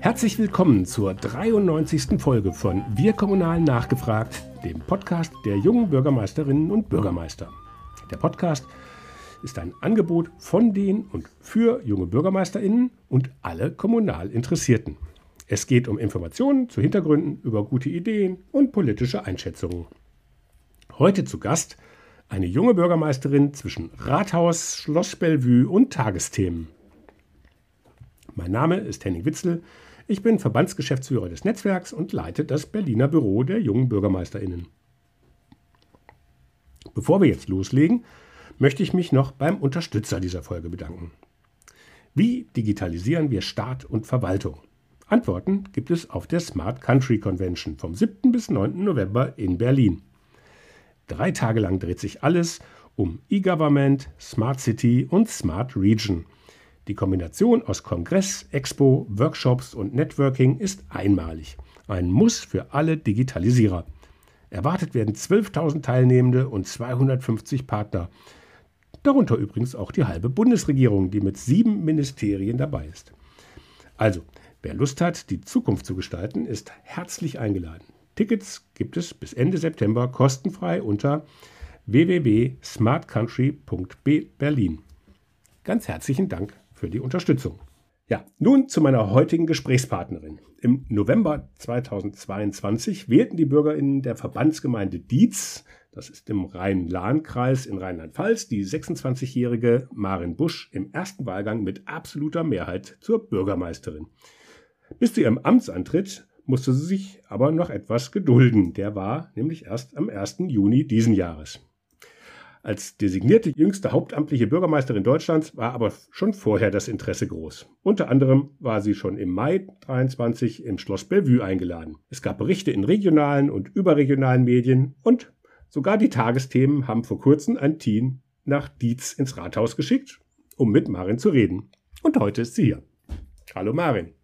Herzlich willkommen zur 93. Folge von Wir Kommunal nachgefragt, dem Podcast der jungen Bürgermeisterinnen und Bürgermeister. Der Podcast ist ein Angebot von den und für junge Bürgermeisterinnen und alle kommunal Interessierten. Es geht um Informationen zu Hintergründen, über gute Ideen und politische Einschätzungen. Heute zu Gast eine junge Bürgermeisterin zwischen Rathaus, Schloss Bellevue und Tagesthemen. Mein Name ist Henning Witzel. Ich bin Verbandsgeschäftsführer des Netzwerks und leite das Berliner Büro der jungen Bürgermeisterinnen. Bevor wir jetzt loslegen, möchte ich mich noch beim Unterstützer dieser Folge bedanken. Wie digitalisieren wir Staat und Verwaltung? Antworten gibt es auf der Smart Country Convention vom 7. bis 9. November in Berlin. Drei Tage lang dreht sich alles um E-Government, Smart City und Smart Region. Die Kombination aus Kongress, Expo, Workshops und Networking ist einmalig. Ein Muss für alle Digitalisierer. Erwartet werden 12.000 Teilnehmende und 250 Partner. Darunter übrigens auch die halbe Bundesregierung, die mit sieben Ministerien dabei ist. Also, wer Lust hat, die Zukunft zu gestalten, ist herzlich eingeladen. Tickets gibt es bis Ende September kostenfrei unter www.smartcountry.berlin. Ganz herzlichen Dank für die Unterstützung. Ja, nun zu meiner heutigen Gesprächspartnerin. Im November 2022 wählten die BürgerInnen der Verbandsgemeinde Dietz das ist im Rhein-Lahn-Kreis in Rheinland-Pfalz, die 26-jährige Marin Busch im ersten Wahlgang mit absoluter Mehrheit zur Bürgermeisterin. Bis zu ihrem Amtsantritt musste sie sich aber noch etwas gedulden. Der war nämlich erst am 1. Juni diesen Jahres. Als designierte jüngste hauptamtliche Bürgermeisterin Deutschlands war aber schon vorher das Interesse groß. Unter anderem war sie schon im Mai 23 im Schloss Bellevue eingeladen. Es gab Berichte in regionalen und überregionalen Medien und Sogar die Tagesthemen haben vor kurzem ein Team nach Dietz ins Rathaus geschickt, um mit Marin zu reden. Und heute ist sie hier. Hallo Marin.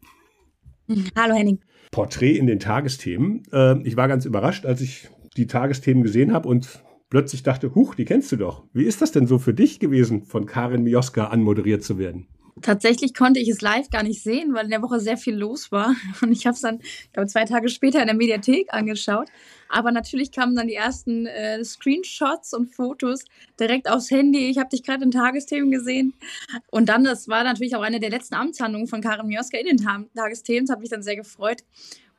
Hallo Henning. Porträt in den Tagesthemen. Ähm, ich war ganz überrascht, als ich die Tagesthemen gesehen habe und plötzlich dachte, huch, die kennst du doch. Wie ist das denn so für dich gewesen, von Karin Mioska anmoderiert zu werden? Tatsächlich konnte ich es live gar nicht sehen, weil in der Woche sehr viel los war. Und ich habe es dann, ich glaube, zwei Tage später in der Mediathek angeschaut. Aber natürlich kamen dann die ersten äh, Screenshots und Fotos direkt aufs Handy. Ich habe dich gerade in Tagesthemen gesehen. Und dann, das war natürlich auch eine der letzten Amtshandlungen von Karin Mioska in den Ta Tagesthemen. Das hat mich dann sehr gefreut.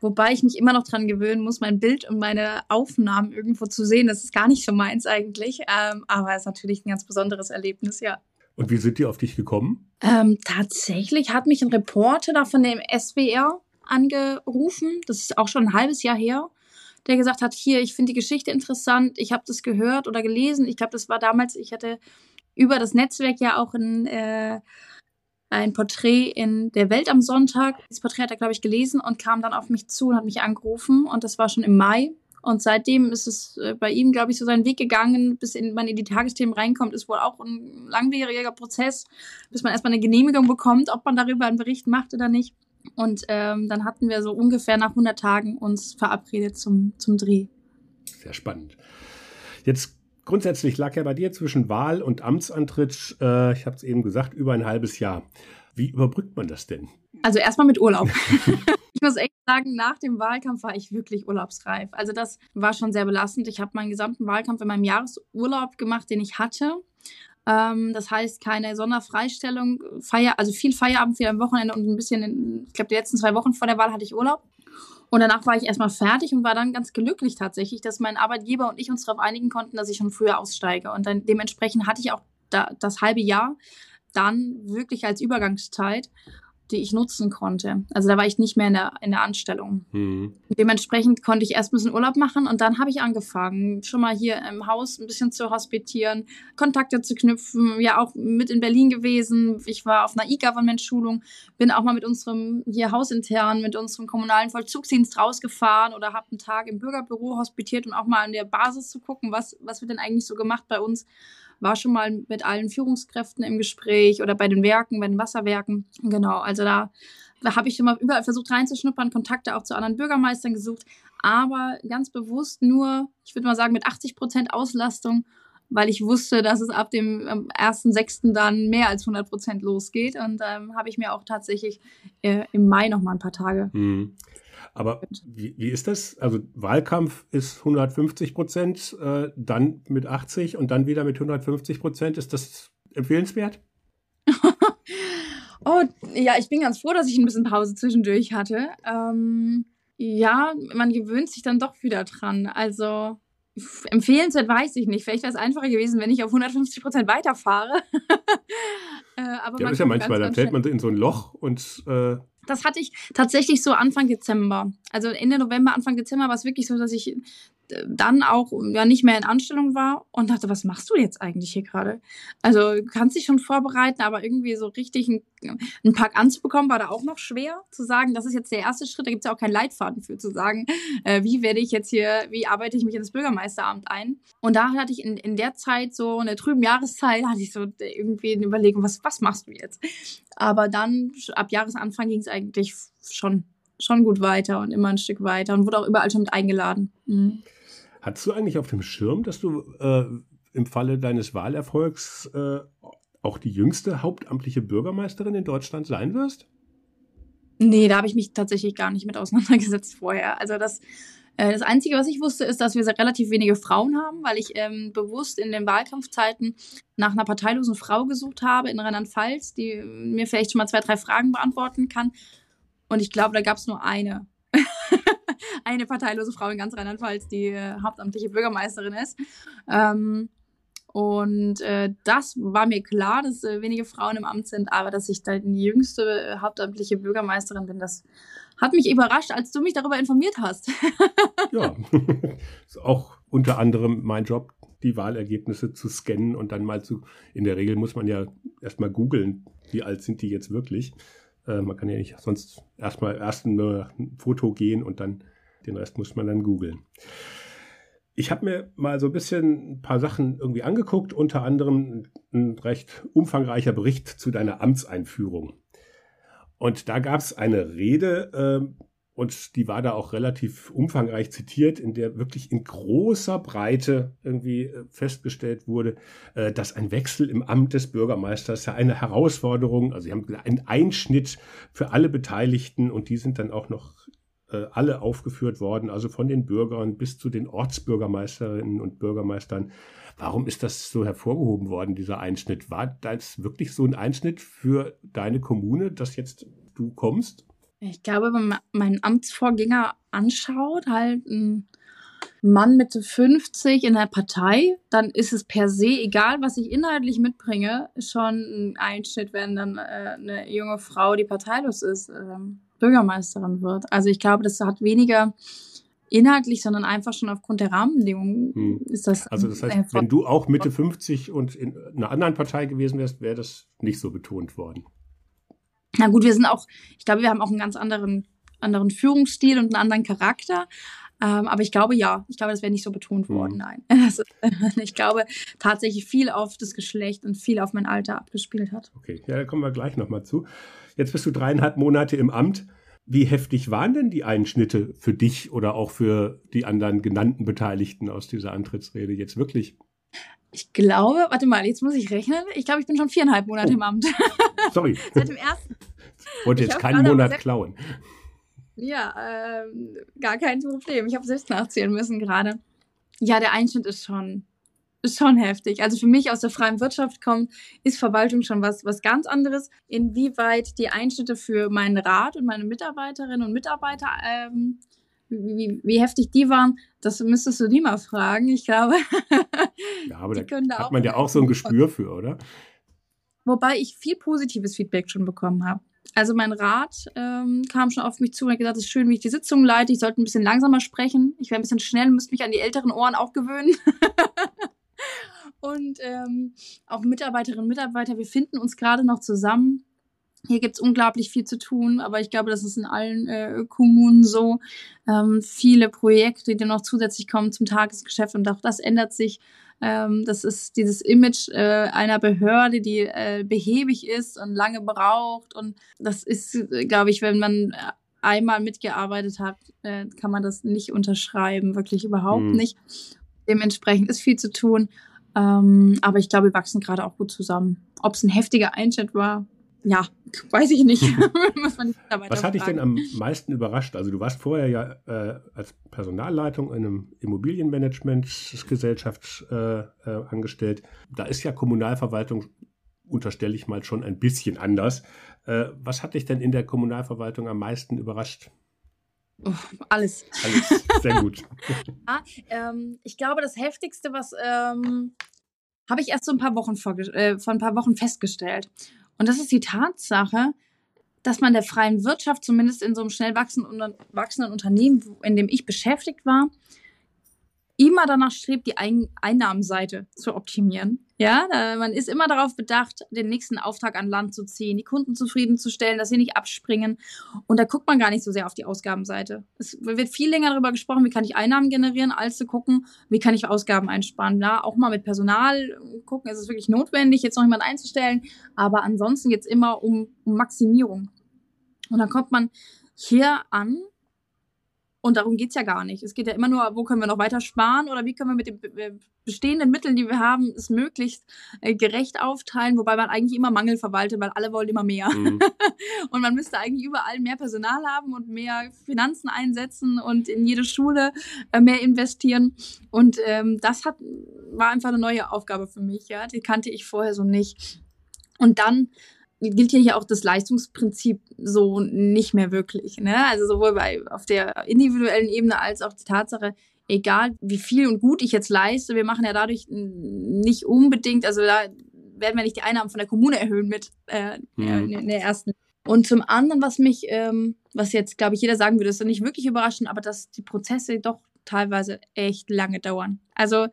Wobei ich mich immer noch dran gewöhnen muss, mein Bild und meine Aufnahmen irgendwo zu sehen. Das ist gar nicht so meins eigentlich. Ähm, aber es ist natürlich ein ganz besonderes Erlebnis, ja. Und wie sind die auf dich gekommen? Ähm, tatsächlich hat mich ein Reporter da von dem SWR angerufen. Das ist auch schon ein halbes Jahr her der gesagt hat, hier, ich finde die Geschichte interessant, ich habe das gehört oder gelesen. Ich glaube, das war damals, ich hatte über das Netzwerk ja auch ein, äh, ein Porträt in der Welt am Sonntag. Das Porträt hat er, glaube ich, gelesen und kam dann auf mich zu und hat mich angerufen. Und das war schon im Mai. Und seitdem ist es äh, bei ihm, glaube ich, so seinen Weg gegangen, bis in, man in die Tagesthemen reinkommt, ist wohl auch ein langwieriger Prozess, bis man erstmal eine Genehmigung bekommt, ob man darüber einen Bericht macht oder nicht. Und ähm, dann hatten wir so ungefähr nach 100 Tagen uns verabredet zum, zum Dreh. Sehr spannend. Jetzt grundsätzlich lag ja bei dir zwischen Wahl und Amtsantritt, äh, ich habe es eben gesagt, über ein halbes Jahr. Wie überbrückt man das denn? Also erstmal mit Urlaub. ich muss echt sagen, nach dem Wahlkampf war ich wirklich urlaubsreif. Also das war schon sehr belastend. Ich habe meinen gesamten Wahlkampf in meinem Jahresurlaub gemacht, den ich hatte. Ähm, das heißt, keine Sonderfreistellung, Feier, also viel Feierabend, viel am Wochenende und ein bisschen, in, ich glaube, die letzten zwei Wochen vor der Wahl hatte ich Urlaub. Und danach war ich erstmal fertig und war dann ganz glücklich tatsächlich, dass mein Arbeitgeber und ich uns darauf einigen konnten, dass ich schon früher aussteige. Und dann dementsprechend hatte ich auch da, das halbe Jahr dann wirklich als Übergangszeit die ich nutzen konnte. Also da war ich nicht mehr in der, in der Anstellung. Mhm. Dementsprechend konnte ich erst ein bisschen Urlaub machen und dann habe ich angefangen, schon mal hier im Haus ein bisschen zu hospitieren, Kontakte zu knüpfen, ja auch mit in Berlin gewesen. Ich war auf einer E-Government-Schulung, bin auch mal mit unserem hier hausintern, mit unserem kommunalen Vollzugsdienst rausgefahren oder habe einen Tag im Bürgerbüro hospitiert, um auch mal an der Basis zu gucken, was, was wird denn eigentlich so gemacht bei uns war schon mal mit allen Führungskräften im Gespräch oder bei den Werken, bei den Wasserwerken. Genau, also da, habe ich schon mal überall versucht reinzuschnuppern, Kontakte auch zu anderen Bürgermeistern gesucht, aber ganz bewusst nur, ich würde mal sagen, mit 80 Prozent Auslastung weil ich wusste, dass es ab dem 1.6. dann mehr als 100 Prozent losgeht. Und ähm, habe ich mir auch tatsächlich äh, im Mai noch mal ein paar Tage. Mhm. Aber wie, wie ist das? Also Wahlkampf ist 150 Prozent, äh, dann mit 80 und dann wieder mit 150 Prozent. Ist das empfehlenswert? oh, ja, ich bin ganz froh, dass ich ein bisschen Pause zwischendurch hatte. Ähm, ja, man gewöhnt sich dann doch wieder dran. Also empfehlenswert weiß ich nicht. Vielleicht wäre es einfacher gewesen, wenn ich auf 150 Prozent weiterfahre. äh, aber ja, das ist ja manchmal, dann fällt man in so ein Loch und äh, das hatte ich tatsächlich so Anfang Dezember. Also Ende November, Anfang Dezember war es wirklich so, dass ich dann auch ja nicht mehr in Anstellung war und dachte, was machst du jetzt eigentlich hier gerade? Also kannst dich schon vorbereiten, aber irgendwie so richtig einen, einen Pack anzubekommen, war da auch noch schwer zu sagen, das ist jetzt der erste Schritt, da gibt es ja auch keinen Leitfaden für zu sagen, äh, wie werde ich jetzt hier, wie arbeite ich mich ins Bürgermeisteramt ein? Und da hatte ich in, in der Zeit so, in der trüben Jahreszeit, hatte ich so irgendwie eine Überlegung, was, was machst du jetzt? Aber dann, ab Jahresanfang ging es eigentlich schon schon gut weiter und immer ein Stück weiter und wurde auch überall schon mit eingeladen. Mhm. Hattest du eigentlich auf dem Schirm, dass du äh, im Falle deines Wahlerfolgs äh, auch die jüngste hauptamtliche Bürgermeisterin in Deutschland sein wirst? Nee, da habe ich mich tatsächlich gar nicht mit auseinandergesetzt vorher. Also das, äh, das Einzige, was ich wusste, ist, dass wir relativ wenige Frauen haben, weil ich ähm, bewusst in den Wahlkampfzeiten nach einer parteilosen Frau gesucht habe in Rheinland-Pfalz, die mir vielleicht schon mal zwei, drei Fragen beantworten kann. Und ich glaube, da gab es nur eine. eine parteilose Frau in ganz Rheinland-Pfalz, die äh, hauptamtliche Bürgermeisterin ist. Ähm, und äh, das war mir klar, dass äh, wenige Frauen im Amt sind, aber dass ich da die jüngste äh, hauptamtliche Bürgermeisterin bin, das hat mich überrascht, als du mich darüber informiert hast. ja, ist auch unter anderem mein Job, die Wahlergebnisse zu scannen und dann mal zu, in der Regel muss man ja erstmal googeln, wie alt sind die jetzt wirklich. Äh, man kann ja nicht sonst erstmal erst ein Foto gehen und dann den Rest muss man dann googeln. Ich habe mir mal so ein bisschen ein paar Sachen irgendwie angeguckt, unter anderem ein recht umfangreicher Bericht zu deiner Amtseinführung. Und da gab es eine Rede, äh, und die war da auch relativ umfangreich zitiert, in der wirklich in großer Breite irgendwie äh, festgestellt wurde, äh, dass ein Wechsel im Amt des Bürgermeisters ja eine Herausforderung, also sie haben einen Einschnitt für alle Beteiligten und die sind dann auch noch äh, alle aufgeführt worden, also von den Bürgern bis zu den Ortsbürgermeisterinnen und Bürgermeistern. Warum ist das so hervorgehoben worden, dieser Einschnitt? War das wirklich so ein Einschnitt für deine Kommune, dass jetzt du kommst? Ich glaube, wenn man meinen Amtsvorgänger anschaut, halt ein Mann Mitte 50 in der Partei, dann ist es per se, egal was ich inhaltlich mitbringe, schon ein Einschnitt, wenn dann äh, eine junge Frau, die parteilos ist, äh, Bürgermeisterin wird. Also ich glaube, das hat weniger inhaltlich, sondern einfach schon aufgrund der Rahmenbedingungen hm. ist das. Also das heißt, wenn du auch Mitte 50 und in einer anderen Partei gewesen wärst, wäre das nicht so betont worden. Na gut, wir sind auch, ich glaube, wir haben auch einen ganz anderen, anderen Führungsstil und einen anderen Charakter. Ähm, aber ich glaube ja, ich glaube, das wäre nicht so betont mhm. worden, nein. Also, ich glaube tatsächlich viel auf das Geschlecht und viel auf mein Alter abgespielt hat. Okay, ja, da kommen wir gleich nochmal zu. Jetzt bist du dreieinhalb Monate im Amt. Wie heftig waren denn die Einschnitte für dich oder auch für die anderen genannten Beteiligten aus dieser Antrittsrede jetzt wirklich? Ich glaube, warte mal, jetzt muss ich rechnen. Ich glaube, ich bin schon viereinhalb Monate oh. im Amt. Sorry. Seit dem ersten. Wollte jetzt keinen Monat klauen. Ja, ähm, gar kein Problem. Ich habe selbst nachzählen müssen gerade. Ja, der Einschnitt ist schon, schon heftig. Also für mich aus der freien Wirtschaft kommt, ist Verwaltung schon was, was ganz anderes. Inwieweit die Einschnitte für meinen Rat und meine Mitarbeiterinnen und Mitarbeiter ähm, wie, wie, wie heftig die waren, das müsstest du die mal fragen. Ich glaube. ja, aber da, da hat man ja auch so ein Gespür für, oder? Wobei ich viel positives Feedback schon bekommen habe. Also mein Rat ähm, kam schon auf mich zu und hat gesagt, es ist schön, wie ich die Sitzung leite. Ich sollte ein bisschen langsamer sprechen. Ich wäre ein bisschen schnell, müsste mich an die älteren Ohren auch gewöhnen. und ähm, auch Mitarbeiterinnen und Mitarbeiter, wir finden uns gerade noch zusammen. Hier gibt's unglaublich viel zu tun, aber ich glaube, das ist in allen äh, Kommunen so. Ähm, viele Projekte, die noch zusätzlich kommen zum Tagesgeschäft und auch das ändert sich. Ähm, das ist dieses Image äh, einer Behörde, die äh, behäbig ist und lange braucht. Und das ist, glaube ich, wenn man einmal mitgearbeitet hat, äh, kann man das nicht unterschreiben, wirklich überhaupt mhm. nicht. Dementsprechend ist viel zu tun. Ähm, aber ich glaube, wir wachsen gerade auch gut zusammen. Ob es ein heftiger Einschnitt war, ja, weiß ich nicht. Was hat dich denn am meisten überrascht? Also du warst vorher ja äh, als Personalleitung in einem Immobilienmanagementsgesellschaft äh, äh, angestellt. Da ist ja Kommunalverwaltung, unterstelle ich mal, schon ein bisschen anders. Äh, was hat dich denn in der Kommunalverwaltung am meisten überrascht? Oh, alles. Alles, sehr gut. ja, ähm, ich glaube, das Heftigste, was ähm, habe ich erst so ein paar Wochen vor, äh, vor ein paar Wochen festgestellt. Und das ist die Tatsache, dass man der freien Wirtschaft, zumindest in so einem schnell wachsenden, wachsenden Unternehmen, in dem ich beschäftigt war, immer danach strebt, die Ein Einnahmenseite zu optimieren. Ja, man ist immer darauf bedacht, den nächsten Auftrag an Land zu ziehen, die Kunden zufriedenzustellen, dass sie nicht abspringen. Und da guckt man gar nicht so sehr auf die Ausgabenseite. Es wird viel länger darüber gesprochen, wie kann ich Einnahmen generieren, als zu gucken, wie kann ich Ausgaben einsparen. Ja, auch mal mit Personal gucken, ist es wirklich notwendig, jetzt noch jemanden einzustellen. Aber ansonsten geht es immer um Maximierung. Und dann kommt man hier an und darum geht's ja gar nicht. Es geht ja immer nur, wo können wir noch weiter sparen oder wie können wir mit den äh, bestehenden Mitteln, die wir haben, es möglichst äh, gerecht aufteilen, wobei man eigentlich immer Mangel verwaltet, weil alle wollen immer mehr. Mhm. und man müsste eigentlich überall mehr Personal haben und mehr Finanzen einsetzen und in jede Schule äh, mehr investieren. Und ähm, das hat, war einfach eine neue Aufgabe für mich, ja. Die kannte ich vorher so nicht. Und dann gilt ja hier auch das Leistungsprinzip so nicht mehr wirklich. Ne? Also sowohl bei auf der individuellen Ebene als auch die Tatsache, egal wie viel und gut ich jetzt leiste, wir machen ja dadurch nicht unbedingt, also da werden wir nicht die Einnahmen von der Kommune erhöhen mit äh, mhm. in der ersten. Und zum anderen, was mich, ähm, was jetzt, glaube ich, jeder sagen würde, ist nicht wirklich überraschend, aber dass die Prozesse doch teilweise echt lange dauern. Also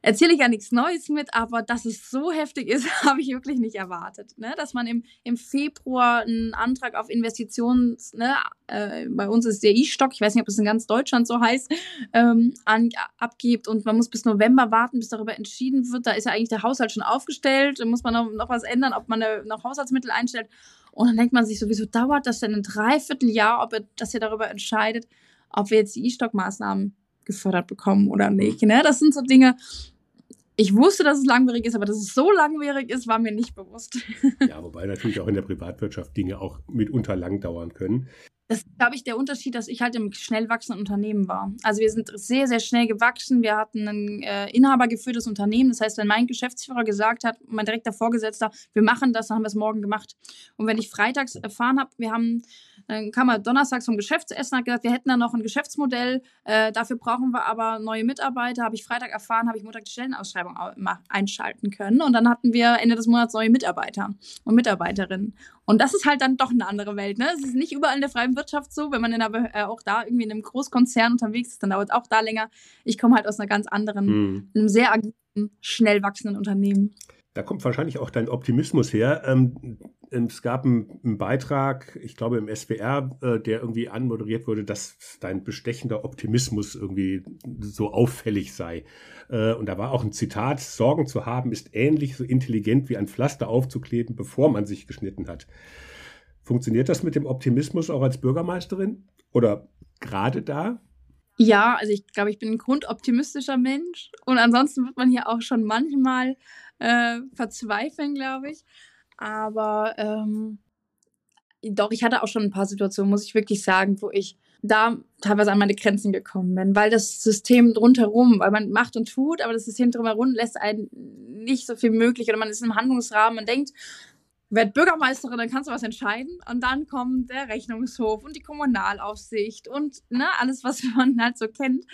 erzähle ich ja nichts Neues mit, aber dass es so heftig ist, habe ich wirklich nicht erwartet. Ne? Dass man im, im Februar einen Antrag auf Investitions, ne, äh, bei uns ist der E-Stock, ich weiß nicht, ob es in ganz Deutschland so heißt, ähm, an, abgibt und man muss bis November warten, bis darüber entschieden wird. Da ist ja eigentlich der Haushalt schon aufgestellt, da muss man noch, noch was ändern, ob man noch Haushaltsmittel einstellt. Und dann denkt man sich sowieso, dauert das denn ein Dreivierteljahr, ob er, dass ihr darüber entscheidet, ob wir jetzt die E-Stock-Maßnahmen gefördert bekommen oder nicht. Ne? Das sind so Dinge, ich wusste, dass es langwierig ist, aber dass es so langwierig ist, war mir nicht bewusst. ja, wobei natürlich auch in der Privatwirtschaft Dinge auch mitunter lang dauern können. Das ist, glaube ich, der Unterschied, dass ich halt im schnell wachsenden Unternehmen war. Also wir sind sehr, sehr schnell gewachsen. Wir hatten ein äh, inhabergeführtes Unternehmen. Das heißt, wenn mein Geschäftsführer gesagt hat, mein direkter Vorgesetzter, wir machen das, dann haben wir es morgen gemacht. Und wenn ich freitags erfahren habe, wir haben, dann kam er donnerstags vom Geschäftsessen, hat gesagt, wir hätten da noch ein Geschäftsmodell, äh, dafür brauchen wir aber neue Mitarbeiter. Habe ich Freitag erfahren, habe ich Montag die Stellenausschreibung einschalten können. Und dann hatten wir Ende des Monats neue Mitarbeiter und Mitarbeiterinnen. Und das ist halt dann doch eine andere Welt. Ne? Es ist nicht überall in der freien Wirtschaft so. Wenn man in einer, äh, auch da irgendwie in einem Großkonzern unterwegs ist, dann dauert es auch da länger. Ich komme halt aus einer ganz anderen, hm. einem sehr agilen, schnell wachsenden Unternehmen. Da kommt wahrscheinlich auch dein Optimismus her. Ähm, es gab einen, einen, Beitrag, ich glaube im SWR, äh, der irgendwie anmoderiert wurde, dass dein bestechender Optimismus irgendwie so auffällig sei. Äh, und da war auch ein Zitat, Sorgen zu haben ist ähnlich so intelligent wie ein Pflaster aufzukleben, bevor man sich geschnitten hat. Funktioniert das mit dem Optimismus auch als Bürgermeisterin? Oder gerade da? Ja, also ich glaube, ich bin ein grundoptimistischer Mensch. Und ansonsten wird man hier auch schon manchmal äh, verzweifeln, glaube ich. Aber ähm, doch, ich hatte auch schon ein paar Situationen, muss ich wirklich sagen, wo ich da teilweise an meine Grenzen gekommen bin, weil das System drumherum, weil man macht und tut, aber das System drumherum lässt einen nicht so viel möglich oder man ist im Handlungsrahmen und denkt, werd Bürgermeisterin, dann kannst du was entscheiden und dann kommt der Rechnungshof und die Kommunalaufsicht und ne, alles, was man halt so kennt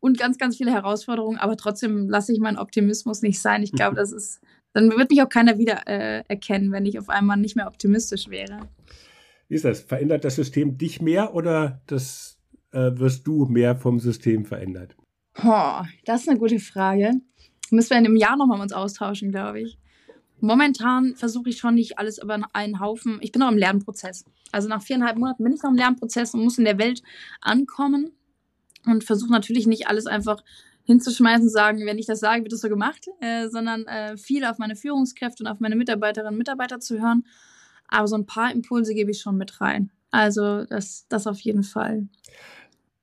und ganz, ganz viele Herausforderungen, aber trotzdem lasse ich meinen Optimismus nicht sein. Ich glaube, das ist, dann wird mich auch keiner wieder äh, erkennen, wenn ich auf einmal nicht mehr optimistisch wäre. Wie ist das? Verändert das System dich mehr oder das, äh, wirst du mehr vom System verändert? Oh, das ist eine gute Frage. Müssen wir in einem Jahr nochmal uns austauschen, glaube ich. Momentan versuche ich schon nicht alles über einen Haufen. Ich bin noch im Lernprozess. Also nach viereinhalb Monaten bin ich noch im Lernprozess und muss in der Welt ankommen und versuche natürlich nicht alles einfach hinzuschmeißen und sagen, wenn ich das sage, wird das so gemacht, äh, sondern äh, viel auf meine Führungskräfte und auf meine Mitarbeiterinnen und Mitarbeiter zu hören aber so ein paar Impulse gebe ich schon mit rein. Also das, das auf jeden Fall.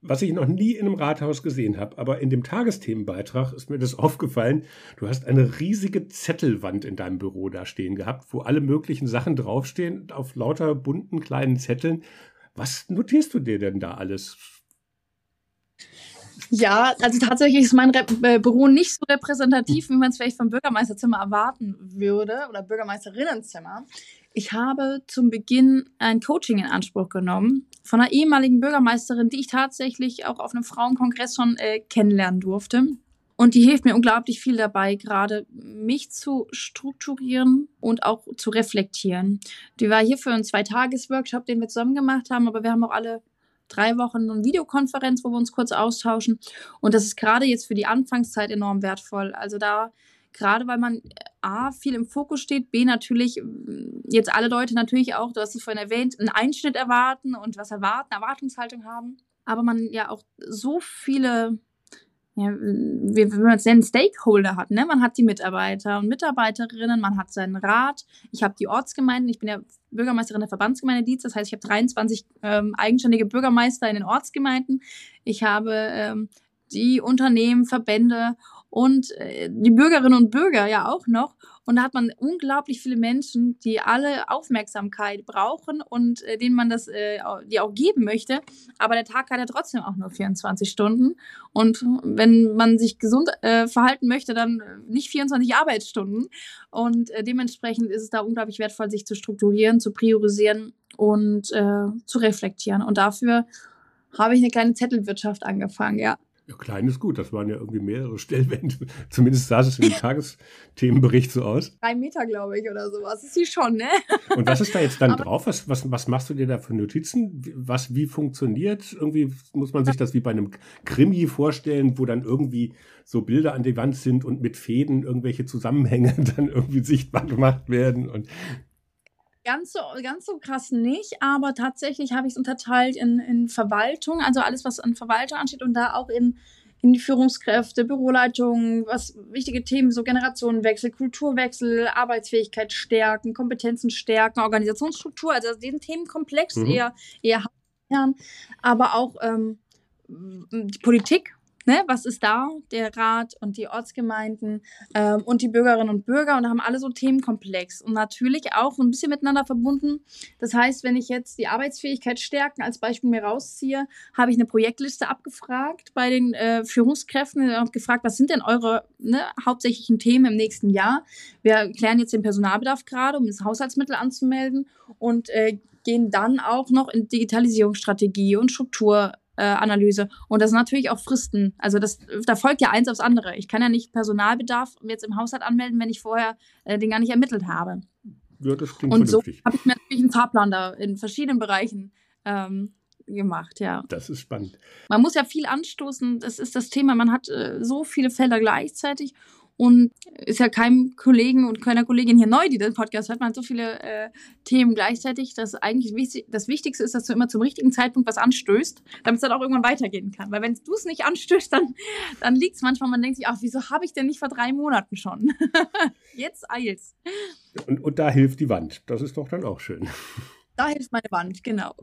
was ich noch nie in einem Rathaus gesehen habe, aber in dem Tagesthemenbeitrag ist mir das aufgefallen. Du hast eine riesige Zettelwand in deinem Büro da stehen gehabt, wo alle möglichen Sachen draufstehen, auf lauter bunten kleinen Zetteln. Was notierst du dir denn da alles? Ja, also tatsächlich ist mein Re äh, Büro nicht so repräsentativ, wie man es vielleicht vom Bürgermeisterzimmer erwarten würde oder Bürgermeisterinnenzimmer. Ich habe zum Beginn ein Coaching in Anspruch genommen von einer ehemaligen Bürgermeisterin, die ich tatsächlich auch auf einem Frauenkongress schon äh, kennenlernen durfte. Und die hilft mir unglaublich viel dabei, gerade mich zu strukturieren und auch zu reflektieren. Die war hier für einen Zweitages-Workshop, den wir zusammen gemacht haben, aber wir haben auch alle drei Wochen eine Videokonferenz, wo wir uns kurz austauschen. Und das ist gerade jetzt für die Anfangszeit enorm wertvoll. Also da gerade weil man A, viel im Fokus steht, B, natürlich jetzt alle Leute natürlich auch, du hast es vorhin erwähnt, einen Einschnitt erwarten und was erwarten, Erwartungshaltung haben. Aber man ja auch so viele, ja, wie, wie man es nennen, Stakeholder hat. Ne? Man hat die Mitarbeiter und Mitarbeiterinnen, man hat seinen Rat. Ich habe die Ortsgemeinden, ich bin ja Bürgermeisterin der Verbandsgemeinde Dietz, das heißt, ich habe 23 ähm, eigenständige Bürgermeister in den Ortsgemeinden. Ich habe ähm, die Unternehmen, Verbände und äh, die Bürgerinnen und Bürger ja auch noch. Und da hat man unglaublich viele Menschen, die alle Aufmerksamkeit brauchen und äh, denen man das äh, die auch geben möchte. Aber der Tag hat ja trotzdem auch nur 24 Stunden. Und wenn man sich gesund äh, verhalten möchte, dann nicht 24 Arbeitsstunden. Und äh, dementsprechend ist es da unglaublich wertvoll, sich zu strukturieren, zu priorisieren und äh, zu reflektieren. Und dafür habe ich eine kleine Zettelwirtschaft angefangen, ja. Ja, klein ist gut. Das waren ja irgendwie mehrere Stellwände. Zumindest sah es in dem Tagesthemenbericht so aus. Drei Meter, glaube ich, oder sowas. Ist sie schon, ne? Und was ist da jetzt dann Aber drauf? Was, was, was machst du dir da für Notizen? Was, wie funktioniert? Irgendwie muss man sich das wie bei einem Krimi vorstellen, wo dann irgendwie so Bilder an die Wand sind und mit Fäden irgendwelche Zusammenhänge dann irgendwie sichtbar gemacht werden. Und Ganz so, ganz so krass nicht, aber tatsächlich habe ich es unterteilt in, in Verwaltung, also alles, was an Verwaltung ansteht und da auch in, in die Führungskräfte, Büroleitungen, was wichtige Themen, so Generationenwechsel, Kulturwechsel, Arbeitsfähigkeit stärken, Kompetenzen stärken, Organisationsstruktur, also diesen Themenkomplex mhm. eher, eher aber auch ähm, die Politik ne, was ist da? Der Rat und die Ortsgemeinden ähm, und die Bürgerinnen und Bürger und da haben alle so Themenkomplex und natürlich auch ein bisschen miteinander verbunden. Das heißt, wenn ich jetzt die Arbeitsfähigkeit stärken als Beispiel mir rausziehe, habe ich eine Projektliste abgefragt bei den äh, Führungskräften und gefragt, was sind denn eure ne, hauptsächlichen Themen im nächsten Jahr? Wir klären jetzt den Personalbedarf gerade, um das Haushaltsmittel anzumelden und äh, gehen dann auch noch in Digitalisierungsstrategie und Struktur äh, Analyse. Und das sind natürlich auch Fristen. Also das, da folgt ja eins aufs andere. Ich kann ja nicht Personalbedarf jetzt im Haushalt anmelden, wenn ich vorher äh, den gar nicht ermittelt habe. Ja, das klingt Und vernünftig. so habe ich mir natürlich einen Fahrplan da in verschiedenen Bereichen ähm, gemacht, ja. Das ist spannend. Man muss ja viel anstoßen. Das ist das Thema. Man hat äh, so viele Felder gleichzeitig und ist ja keinem Kollegen und keiner Kollegin hier neu, die den Podcast hört. Man hat so viele äh, Themen gleichzeitig, dass eigentlich wichtig, das Wichtigste ist, dass du immer zum richtigen Zeitpunkt was anstößt, damit es dann auch irgendwann weitergehen kann. Weil wenn du es nicht anstößt, dann, dann liegt es manchmal, man denkt sich, ach, wieso habe ich denn nicht vor drei Monaten schon? Jetzt eilt's. Und, und da hilft die Wand. Das ist doch dann auch schön. Da hilft meine Wand, genau.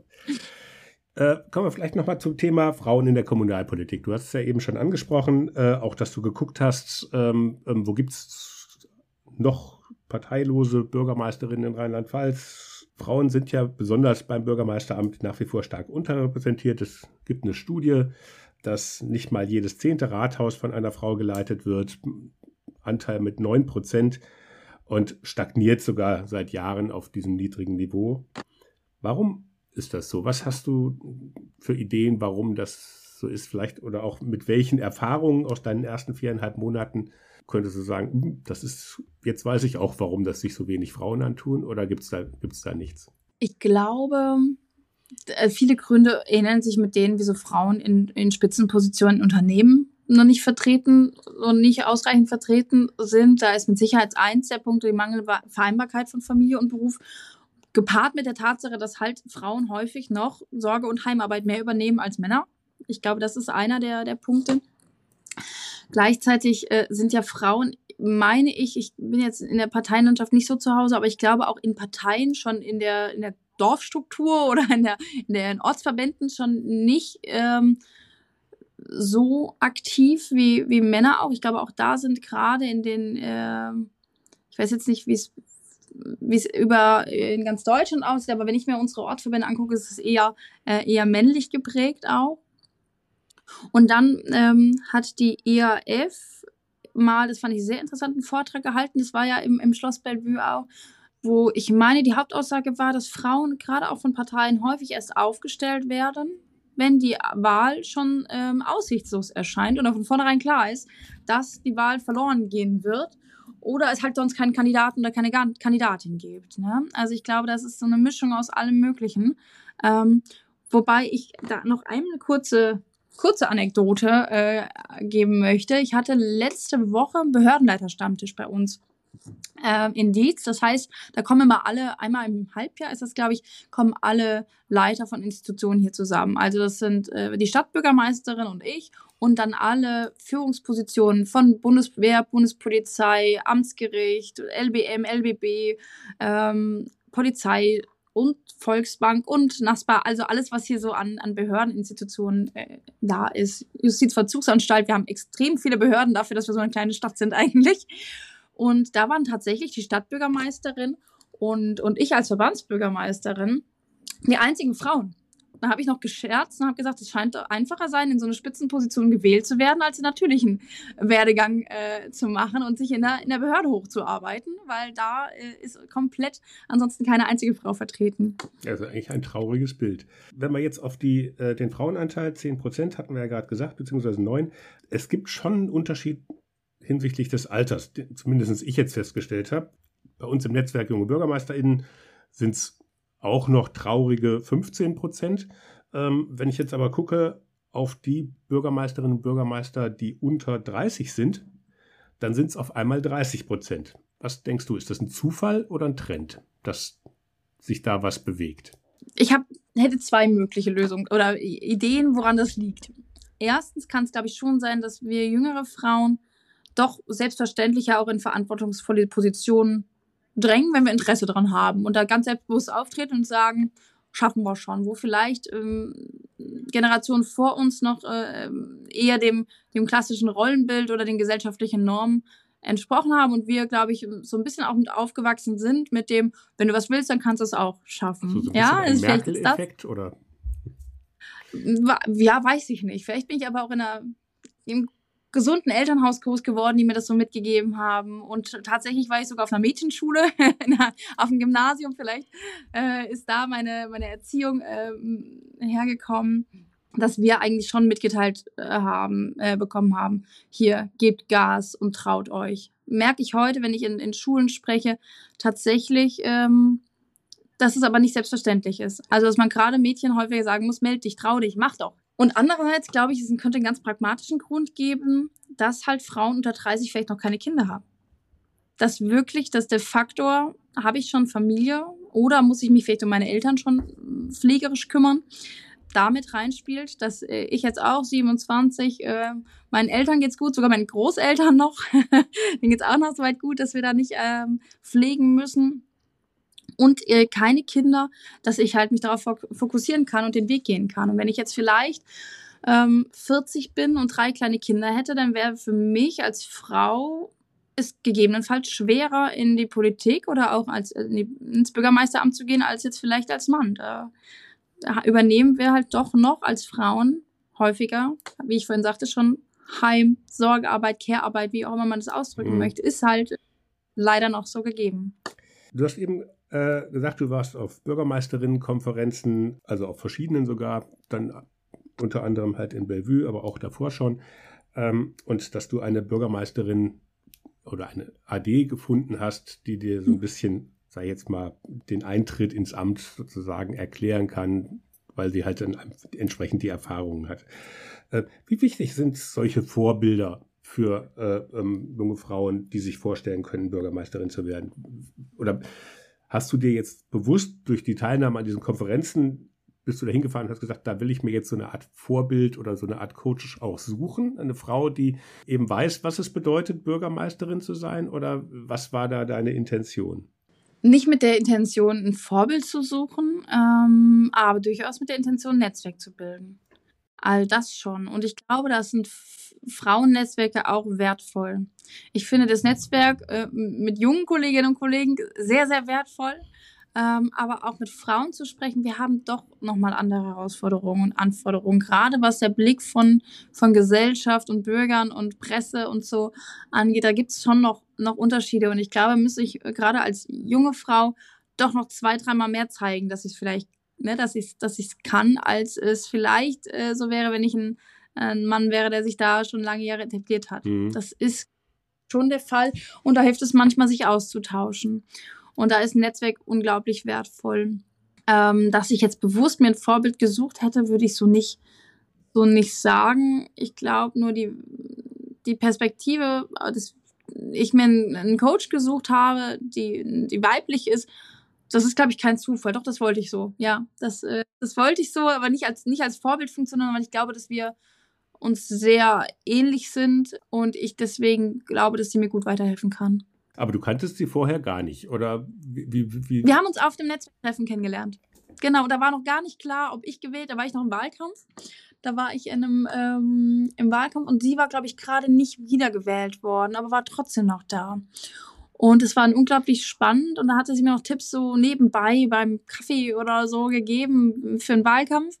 Äh, kommen wir vielleicht nochmal zum Thema Frauen in der Kommunalpolitik. Du hast es ja eben schon angesprochen, äh, auch dass du geguckt hast, ähm, ähm, wo gibt es noch parteilose Bürgermeisterinnen in Rheinland-Pfalz. Frauen sind ja besonders beim Bürgermeisteramt nach wie vor stark unterrepräsentiert. Es gibt eine Studie, dass nicht mal jedes zehnte Rathaus von einer Frau geleitet wird. Anteil mit 9 Prozent und stagniert sogar seit Jahren auf diesem niedrigen Niveau. Warum ist das so? Was hast du für Ideen, warum das so ist? Vielleicht oder auch mit welchen Erfahrungen aus deinen ersten viereinhalb Monaten könntest du sagen, hm, das ist, jetzt weiß ich auch, warum das sich so wenig Frauen antun oder gibt es da, gibt's da nichts? Ich glaube, äh, viele Gründe ähneln sich mit denen, wieso Frauen in, in Spitzenpositionen in Unternehmen noch nicht vertreten und nicht ausreichend vertreten sind. Da ist mit Sicherheit eins der Punkte die mangelnde Vereinbarkeit von Familie und Beruf gepaart mit der Tatsache, dass halt Frauen häufig noch Sorge und Heimarbeit mehr übernehmen als Männer. Ich glaube, das ist einer der, der Punkte. Gleichzeitig äh, sind ja Frauen, meine ich, ich bin jetzt in der Parteienlandschaft nicht so zu Hause, aber ich glaube auch in Parteien schon in der, in der Dorfstruktur oder in der, in den Ortsverbänden schon nicht ähm, so aktiv wie, wie Männer auch. Ich glaube, auch da sind gerade in den, äh, ich weiß jetzt nicht, wie es wie es über in ganz Deutschland aussieht, aber wenn ich mir unsere Ortsverbände angucke, ist es eher, äh, eher männlich geprägt auch. Und dann ähm, hat die ERF mal, das fand ich sehr interessanten Vortrag gehalten, das war ja im, im Schloss Bellevue auch, wo ich meine, die Hauptaussage war, dass Frauen gerade auch von Parteien häufig erst aufgestellt werden, wenn die Wahl schon ähm, aussichtslos erscheint und von vornherein klar ist, dass die Wahl verloren gehen wird oder es halt sonst keinen Kandidaten oder keine Kandidatin gibt. Ne? Also ich glaube, das ist so eine Mischung aus allem Möglichen. Ähm, wobei ich da noch eine kurze kurze Anekdote äh, geben möchte. Ich hatte letzte Woche einen Behördenleiterstammtisch bei uns äh, in Dietz. Das heißt, da kommen immer alle, einmal im Halbjahr ist das, glaube ich, kommen alle Leiter von Institutionen hier zusammen. Also das sind äh, die Stadtbürgermeisterin und ich und dann alle Führungspositionen von Bundeswehr, Bundespolizei, Amtsgericht, LBM, LBB, ähm, Polizei, und Volksbank und NASPA, also alles, was hier so an, an Behördeninstitutionen äh, da ist. Justizvollzugsanstalt, wir haben extrem viele Behörden dafür, dass wir so eine kleine Stadt sind eigentlich. Und da waren tatsächlich die Stadtbürgermeisterin und, und ich als Verbandsbürgermeisterin die einzigen Frauen. Da habe ich noch gescherzt und habe gesagt, es scheint einfacher sein, in so eine Spitzenposition gewählt zu werden, als den natürlichen Werdegang äh, zu machen und sich in der, in der Behörde hochzuarbeiten, weil da äh, ist komplett ansonsten keine einzige Frau vertreten. Also eigentlich ein trauriges Bild. Wenn wir jetzt auf die, äh, den Frauenanteil, 10 Prozent hatten wir ja gerade gesagt, beziehungsweise 9, es gibt schon einen Unterschied hinsichtlich des Alters, zumindest ich jetzt festgestellt habe. Bei uns im Netzwerk Junge BürgermeisterInnen sind es auch noch traurige 15 Prozent. Ähm, wenn ich jetzt aber gucke auf die Bürgermeisterinnen und Bürgermeister, die unter 30 sind, dann sind es auf einmal 30 Prozent. Was denkst du, ist das ein Zufall oder ein Trend, dass sich da was bewegt? Ich hab, hätte zwei mögliche Lösungen oder Ideen, woran das liegt. Erstens kann es, glaube ich, schon sein, dass wir jüngere Frauen doch selbstverständlich auch in verantwortungsvolle Positionen drängen, wenn wir Interesse daran haben und da ganz selbstbewusst auftreten und sagen, schaffen wir schon, wo vielleicht ähm, Generationen vor uns noch äh, eher dem, dem klassischen Rollenbild oder den gesellschaftlichen Normen entsprochen haben und wir, glaube ich, so ein bisschen auch mit aufgewachsen sind mit dem, wenn du was willst, dann kannst du es auch schaffen. Also so ja, ist vielleicht ist das. Oder? Ja, weiß ich nicht. Vielleicht bin ich aber auch in einer im gesunden Elternhaus groß geworden, die mir das so mitgegeben haben. Und tatsächlich war ich sogar auf einer Mädchenschule, auf dem Gymnasium vielleicht, äh, ist da meine, meine Erziehung äh, hergekommen, dass wir eigentlich schon mitgeteilt äh, haben, äh, bekommen haben, hier, gebt Gas und traut euch. Merke ich heute, wenn ich in, in Schulen spreche, tatsächlich, ähm, dass es aber nicht selbstverständlich ist. Also, dass man gerade Mädchen häufiger sagen muss, meld dich, trau dich, mach doch. Und andererseits glaube ich, es könnte einen ganz pragmatischen Grund geben, dass halt Frauen unter 30 vielleicht noch keine Kinder haben. Dass wirklich, dass der Faktor, habe ich schon Familie oder muss ich mich vielleicht um meine Eltern schon pflegerisch kümmern, damit reinspielt, dass äh, ich jetzt auch 27, äh, meinen Eltern geht's gut, sogar meinen Großeltern noch, denen geht's auch noch so weit gut, dass wir da nicht ähm, pflegen müssen und äh, keine Kinder, dass ich halt mich darauf fokussieren kann und den Weg gehen kann. Und wenn ich jetzt vielleicht ähm, 40 bin und drei kleine Kinder hätte, dann wäre für mich als Frau es gegebenenfalls schwerer in die Politik oder auch als äh, ins Bürgermeisteramt zu gehen, als jetzt vielleicht als Mann. Da, übernehmen wir halt doch noch als Frauen häufiger, wie ich vorhin sagte, schon Heim, Sorgearbeit, Care-Arbeit, wie auch immer man das ausdrücken mhm. möchte, ist halt leider noch so gegeben. Du hast eben äh, gesagt, du warst auf Bürgermeisterinnenkonferenzen, also auf verschiedenen sogar, dann unter anderem halt in Bellevue, aber auch davor schon. Ähm, und dass du eine Bürgermeisterin oder eine AD gefunden hast, die dir so ein bisschen, sei jetzt mal, den Eintritt ins Amt sozusagen erklären kann, weil sie halt dann entsprechend die Erfahrungen hat. Äh, wie wichtig sind solche Vorbilder für äh, ähm, junge Frauen, die sich vorstellen können, Bürgermeisterin zu werden? Oder Hast du dir jetzt bewusst durch die Teilnahme an diesen Konferenzen, bist du da hingefahren und hast gesagt, da will ich mir jetzt so eine Art Vorbild oder so eine Art Coach auch suchen? Eine Frau, die eben weiß, was es bedeutet, Bürgermeisterin zu sein? Oder was war da deine Intention? Nicht mit der Intention, ein Vorbild zu suchen, ähm, aber durchaus mit der Intention, ein Netzwerk zu bilden. All das schon. Und ich glaube, da sind Frauennetzwerke auch wertvoll. Ich finde das Netzwerk äh, mit jungen Kolleginnen und Kollegen sehr, sehr wertvoll. Ähm, aber auch mit Frauen zu sprechen, wir haben doch nochmal andere Herausforderungen und Anforderungen, gerade was der Blick von, von Gesellschaft und Bürgern und Presse und so angeht. Da gibt es schon noch, noch Unterschiede und ich glaube, müsste ich äh, gerade als junge Frau doch noch zwei, dreimal mehr zeigen, dass ich es vielleicht, ne, dass ich dass ich kann, als es vielleicht äh, so wäre, wenn ich ein, ein Mann wäre, der sich da schon lange Jahre etabliert hat. Mhm. Das ist schon der Fall und da hilft es manchmal, sich auszutauschen. Und da ist ein Netzwerk unglaublich wertvoll. Ähm, dass ich jetzt bewusst mir ein Vorbild gesucht hätte, würde ich so nicht, so nicht sagen. Ich glaube nur die, die Perspektive, dass ich mir einen Coach gesucht habe, die, die weiblich ist, das ist, glaube ich, kein Zufall. Doch, das wollte ich so. Ja, das, äh, das wollte ich so, aber nicht als, nicht als Vorbildfunktion, sondern weil ich glaube, dass wir uns sehr ähnlich sind und ich deswegen glaube, dass sie mir gut weiterhelfen kann. Aber du kanntest sie vorher gar nicht, oder wie, wie, wie? Wir haben uns auf dem Netzwerktreffen kennengelernt. Genau, da war noch gar nicht klar, ob ich gewählt, da war ich noch im Wahlkampf. Da war ich in einem, ähm, im Wahlkampf und sie war, glaube ich, gerade nicht wiedergewählt worden, aber war trotzdem noch da. Und es war unglaublich spannend und da hatte sie mir noch Tipps so nebenbei beim Kaffee oder so gegeben für den Wahlkampf.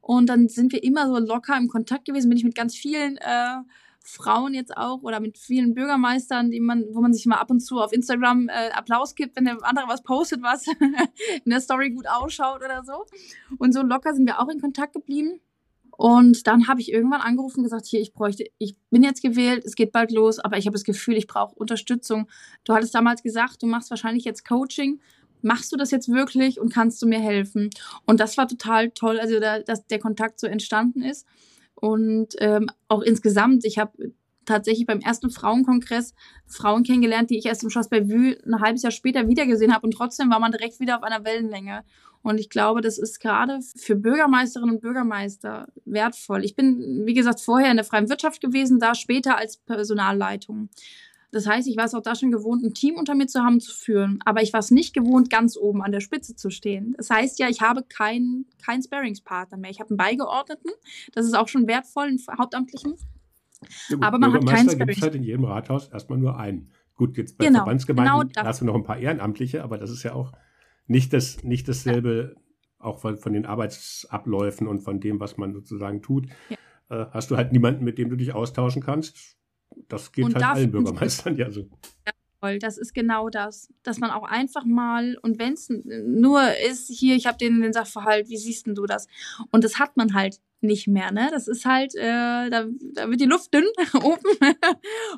Und dann sind wir immer so locker im Kontakt gewesen, bin ich mit ganz vielen äh, Frauen jetzt auch oder mit vielen Bürgermeistern, die man, wo man sich mal ab und zu auf Instagram äh, Applaus gibt, wenn der andere was postet, was in der Story gut ausschaut oder so. Und so locker sind wir auch in Kontakt geblieben. Und dann habe ich irgendwann angerufen und gesagt, hier, ich bräuchte, ich bin jetzt gewählt, es geht bald los, aber ich habe das Gefühl, ich brauche Unterstützung. Du hattest damals gesagt, du machst wahrscheinlich jetzt Coaching. Machst du das jetzt wirklich und kannst du mir helfen? Und das war total toll, also da, dass der Kontakt so entstanden ist. Und ähm, auch insgesamt, ich habe tatsächlich beim ersten Frauenkongress Frauen kennengelernt, die ich erst im Schloss Bellevue ein halbes Jahr später wiedergesehen habe und trotzdem war man direkt wieder auf einer Wellenlänge. Und ich glaube, das ist gerade für Bürgermeisterinnen und Bürgermeister wertvoll. Ich bin, wie gesagt, vorher in der freien Wirtschaft gewesen, da später als Personalleitung. Das heißt, ich war es auch da schon gewohnt, ein Team unter mir zu haben, zu führen. Aber ich war es nicht gewohnt, ganz oben an der Spitze zu stehen. Das heißt ja, ich habe keinen kein Sparringspartner mehr. Ich habe einen Beigeordneten. Das ist auch schon wertvoll, einen Hauptamtlichen. Ja, gut, aber man hat keinen gibt es halt in jedem Rathaus erstmal nur einen. Gut, jetzt bei genau, Verbandsgemeinden genau hast du noch ein paar Ehrenamtliche, aber das ist ja auch nicht, das, nicht dasselbe, ja. auch von, von, den Arbeitsabläufen und von dem, was man sozusagen tut. Ja. Äh, hast du halt niemanden, mit dem du dich austauschen kannst das geht und halt allen Bürgermeistern ja so. Ja, das ist genau das, dass man auch einfach mal, und wenn es nur ist, hier, ich habe den, den Sachverhalt, wie siehst denn du das? Und das hat man halt nicht mehr, ne? Das ist halt, äh, da, da wird die Luft dünn oben.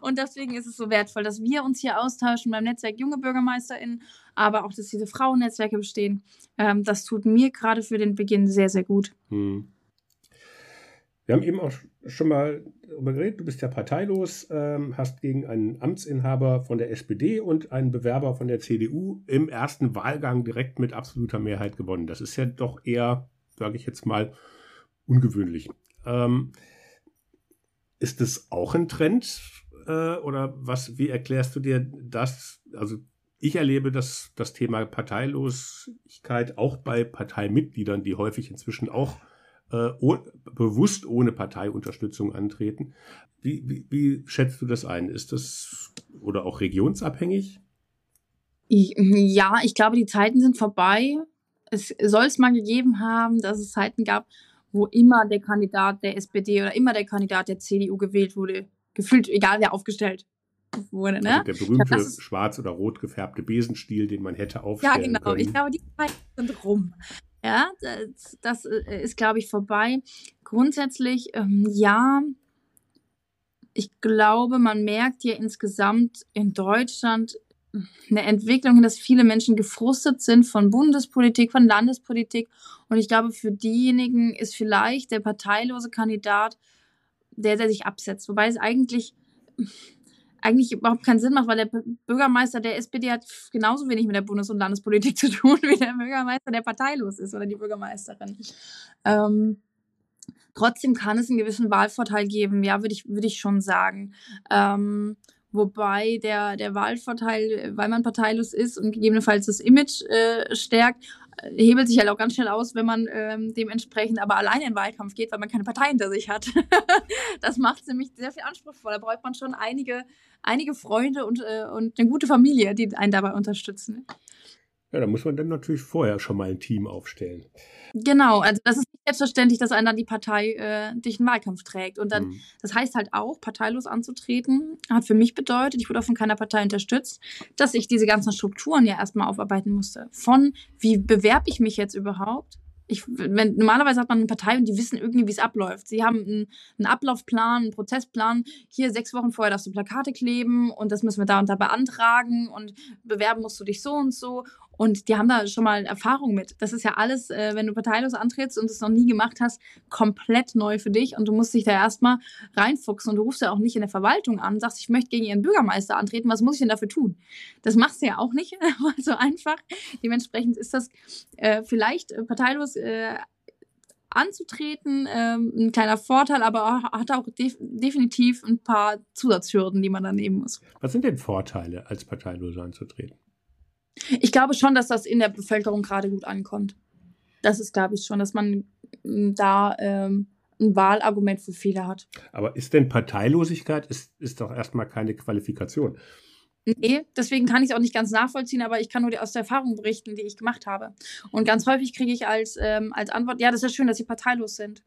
und deswegen ist es so wertvoll, dass wir uns hier austauschen beim Netzwerk junge BürgermeisterInnen, aber auch, dass diese Frauennetzwerke bestehen. Ähm, das tut mir gerade für den Beginn sehr, sehr gut. Hm. Wir haben eben auch schon mal darüber geredet, du bist ja parteilos, ähm, hast gegen einen Amtsinhaber von der SPD und einen Bewerber von der CDU im ersten Wahlgang direkt mit absoluter Mehrheit gewonnen. Das ist ja doch eher, sage ich jetzt mal, ungewöhnlich. Ähm, ist das auch ein Trend äh, oder was? Wie erklärst du dir das? Also ich erlebe das, das Thema Parteilosigkeit auch bei Parteimitgliedern, die häufig inzwischen auch äh, oh, bewusst ohne Parteiunterstützung antreten. Wie, wie, wie schätzt du das ein? Ist das oder auch regionsabhängig? Ja, ich glaube, die Zeiten sind vorbei. Es soll es mal gegeben haben, dass es Zeiten gab, wo immer der Kandidat der SPD oder immer der Kandidat der CDU gewählt wurde. Gefühlt, egal wer aufgestellt wurde. Ne? Also der berühmte glaube, schwarz oder rot gefärbte Besenstiel, den man hätte aufstellen können. Ja, genau. Können. Ich glaube, die Zeiten sind rum. Ja, das, das äh, ist, glaube ich, vorbei. Grundsätzlich, ähm, ja, ich glaube, man merkt ja insgesamt in Deutschland eine Entwicklung, dass viele Menschen gefrustet sind von Bundespolitik, von Landespolitik. Und ich glaube, für diejenigen ist vielleicht der parteilose Kandidat der, der sich absetzt. Wobei es eigentlich eigentlich überhaupt keinen Sinn macht, weil der Bürgermeister der SPD hat genauso wenig mit der Bundes- und Landespolitik zu tun, wie der Bürgermeister, der parteilos ist oder die Bürgermeisterin. Ähm, trotzdem kann es einen gewissen Wahlvorteil geben, ja, würde ich, würde ich schon sagen. Ähm, wobei der, der Wahlvorteil, weil man parteilos ist und gegebenenfalls das Image äh, stärkt, äh, hebelt sich halt auch ganz schnell aus, wenn man ähm, dementsprechend aber alleine in den Wahlkampf geht, weil man keine Partei hinter sich hat. das macht nämlich sehr viel anspruchsvoller. Da braucht man schon einige, einige Freunde und, äh, und eine gute Familie, die einen dabei unterstützen. Ja, da muss man dann natürlich vorher schon mal ein Team aufstellen. Genau, also das ist nicht selbstverständlich, dass einer die Partei äh, durch den Wahlkampf trägt. Und dann, mhm. das heißt halt auch, parteilos anzutreten, hat für mich bedeutet, ich wurde auch von keiner Partei unterstützt, dass ich diese ganzen Strukturen ja erstmal aufarbeiten musste. Von wie bewerbe ich mich jetzt überhaupt? Ich, wenn, normalerweise hat man eine Partei und die wissen irgendwie, wie es abläuft. Sie haben einen, einen, Ablaufplan, einen Prozessplan. Hier sechs Wochen vorher darfst du Plakate kleben und das müssen wir da und da beantragen und bewerben musst du dich so und so. Und die haben da schon mal Erfahrung mit. Das ist ja alles, äh, wenn du parteilos antrittst und es noch nie gemacht hast, komplett neu für dich. Und du musst dich da erstmal reinfuchsen. Und du rufst ja auch nicht in der Verwaltung an, sagst, ich möchte gegen ihren Bürgermeister antreten. Was muss ich denn dafür tun? Das machst du ja auch nicht so einfach. Dementsprechend ist das äh, vielleicht äh, parteilos äh, anzutreten, ähm, ein kleiner Vorteil, aber hat auch def definitiv ein paar Zusatzhürden, die man dann nehmen muss. Was sind denn Vorteile, als parteilos anzutreten? Ich glaube schon, dass das in der Bevölkerung gerade gut ankommt. Das ist, glaube ich, schon, dass man mm, da ähm, ein Wahlargument für viele hat. Aber ist denn Parteilosigkeit, ist, ist doch erstmal keine Qualifikation? Nee, deswegen kann ich es auch nicht ganz nachvollziehen, aber ich kann nur aus der Erfahrung berichten, die ich gemacht habe. Und ganz häufig kriege ich als, ähm, als Antwort, ja, das ist ja schön, dass Sie parteilos sind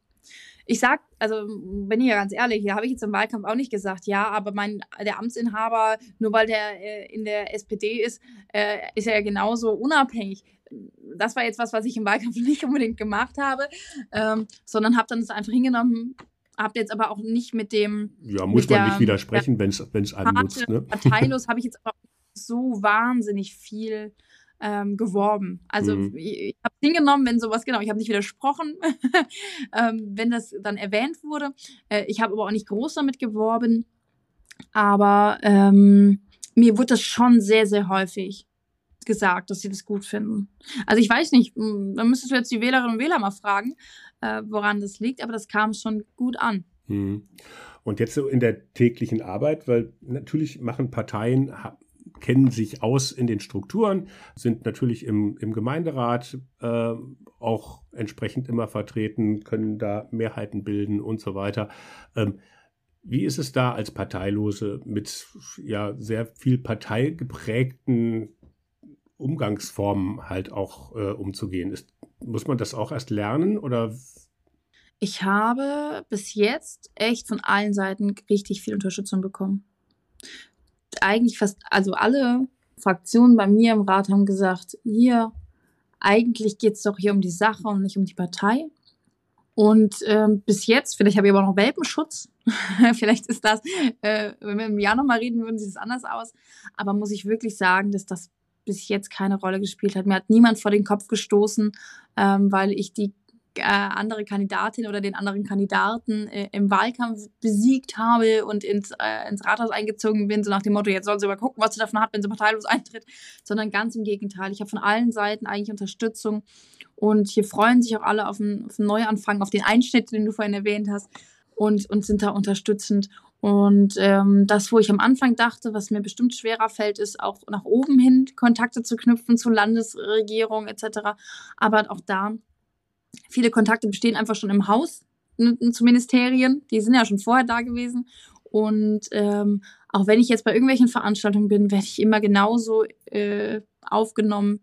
ich sag, also bin ich ja ganz ehrlich, hier habe ich jetzt im Wahlkampf auch nicht gesagt, ja, aber mein der Amtsinhaber, nur weil der äh, in der SPD ist, äh, ist er ja genauso unabhängig. Das war jetzt was, was ich im Wahlkampf nicht unbedingt gemacht habe, ähm, sondern habe dann das einfach hingenommen, habe jetzt aber auch nicht mit dem. Ja, muss man der, nicht widersprechen, wenn es einem nutzt. Ne? Parteilos habe ich jetzt aber so wahnsinnig viel ähm, geworben. Also mhm. ich, ich habe hingenommen, wenn sowas, genau, ich habe nicht widersprochen, ähm, wenn das dann erwähnt wurde. Äh, ich habe aber auch nicht groß damit geworben. Aber ähm, mir wurde das schon sehr, sehr häufig gesagt, dass sie das gut finden. Also ich weiß nicht, hm, da müsstest du jetzt die Wählerinnen und Wähler mal fragen, äh, woran das liegt, aber das kam schon gut an. Mhm. Und jetzt so in der täglichen Arbeit, weil natürlich machen Parteien, kennen sich aus in den Strukturen, sind natürlich im, im Gemeinderat äh, auch entsprechend immer vertreten, können da Mehrheiten bilden und so weiter. Ähm, wie ist es da als Parteilose mit ja sehr viel parteigeprägten Umgangsformen halt auch äh, umzugehen? Ist, muss man das auch erst lernen oder? Ich habe bis jetzt echt von allen Seiten richtig viel Unterstützung bekommen eigentlich fast, also alle Fraktionen bei mir im Rat haben gesagt, hier, eigentlich geht es doch hier um die Sache und nicht um die Partei. Und ähm, bis jetzt, vielleicht habe ich aber noch Welpenschutz. vielleicht ist das, äh, wenn wir im Jahr nochmal reden würden, sieht es anders aus. Aber muss ich wirklich sagen, dass das bis jetzt keine Rolle gespielt hat. Mir hat niemand vor den Kopf gestoßen, ähm, weil ich die äh, andere Kandidatin oder den anderen Kandidaten äh, im Wahlkampf besiegt habe und ins, äh, ins Rathaus eingezogen bin, so nach dem Motto, jetzt soll sie mal gucken, was sie davon hat, wenn sie parteilos eintritt, sondern ganz im Gegenteil. Ich habe von allen Seiten eigentlich Unterstützung und hier freuen sich auch alle auf einen, auf Neuanfang, auf den Einschnitt, den du vorhin erwähnt hast und, und sind da unterstützend. Und ähm, das, wo ich am Anfang dachte, was mir bestimmt schwerer fällt, ist auch nach oben hin Kontakte zu knüpfen zur Landesregierung etc. Aber auch da Viele Kontakte bestehen einfach schon im Haus zu Ministerien. Die sind ja schon vorher da gewesen. Und ähm, auch wenn ich jetzt bei irgendwelchen Veranstaltungen bin, werde ich immer genauso äh, aufgenommen,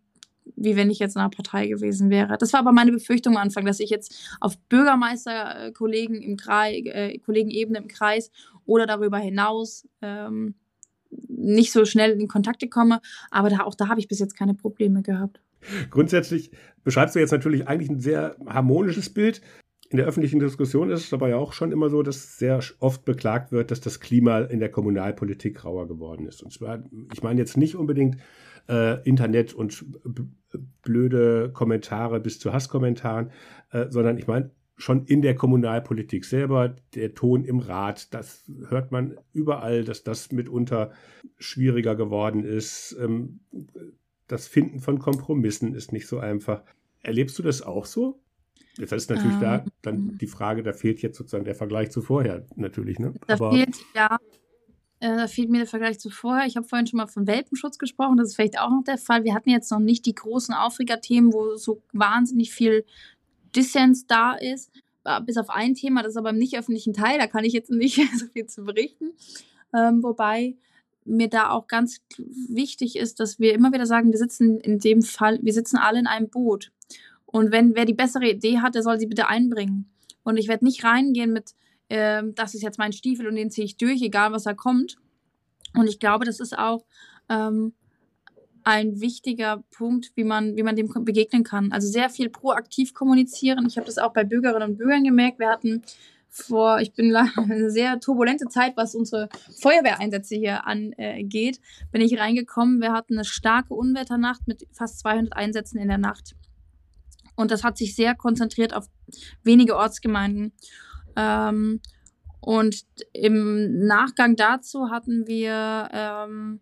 wie wenn ich jetzt in einer Partei gewesen wäre. Das war aber meine Befürchtung am Anfang, dass ich jetzt auf Bürgermeisterkollegen im Kreis, äh, Kollegenebene im Kreis oder darüber hinaus ähm, nicht so schnell in Kontakte komme. Aber da, auch da habe ich bis jetzt keine Probleme gehabt. Grundsätzlich beschreibst du jetzt natürlich eigentlich ein sehr harmonisches Bild. In der öffentlichen Diskussion ist es aber ja auch schon immer so, dass sehr oft beklagt wird, dass das Klima in der Kommunalpolitik rauer geworden ist. Und zwar, ich meine jetzt nicht unbedingt äh, Internet und blöde Kommentare bis zu Hasskommentaren, äh, sondern ich meine schon in der Kommunalpolitik selber, der Ton im Rat, das hört man überall, dass das mitunter schwieriger geworden ist. Ähm, das Finden von Kompromissen ist nicht so einfach. Erlebst du das auch so? Das ist natürlich ähm, da dann die Frage, da fehlt jetzt sozusagen der Vergleich zu vorher natürlich. Ne? Da Aber fehlt, ja, äh, da fehlt mir der Vergleich zu vorher. Ich habe vorhin schon mal von Welpenschutz gesprochen. Das ist vielleicht auch noch der Fall. Wir hatten jetzt noch nicht die großen Aufregerthemen, wo so wahnsinnig viel Dissens da ist. Äh, bis auf ein Thema, das ist aber im nicht öffentlichen Teil. Da kann ich jetzt nicht so viel zu berichten. Ähm, wobei mir da auch ganz wichtig ist, dass wir immer wieder sagen, wir sitzen in dem Fall, wir sitzen alle in einem Boot. Und wenn wer die bessere Idee hat, der soll sie bitte einbringen. Und ich werde nicht reingehen mit, äh, das ist jetzt mein Stiefel und den ziehe ich durch, egal was da kommt. Und ich glaube, das ist auch ähm, ein wichtiger Punkt, wie man, wie man dem begegnen kann. Also sehr viel proaktiv kommunizieren. Ich habe das auch bei Bürgerinnen und Bürgern gemerkt. Wir hatten vor, ich bin eine sehr turbulente Zeit, was unsere Feuerwehreinsätze hier angeht, bin ich reingekommen. Wir hatten eine starke Unwetternacht mit fast 200 Einsätzen in der Nacht. Und das hat sich sehr konzentriert auf wenige Ortsgemeinden. Ähm, und im Nachgang dazu hatten wir ähm,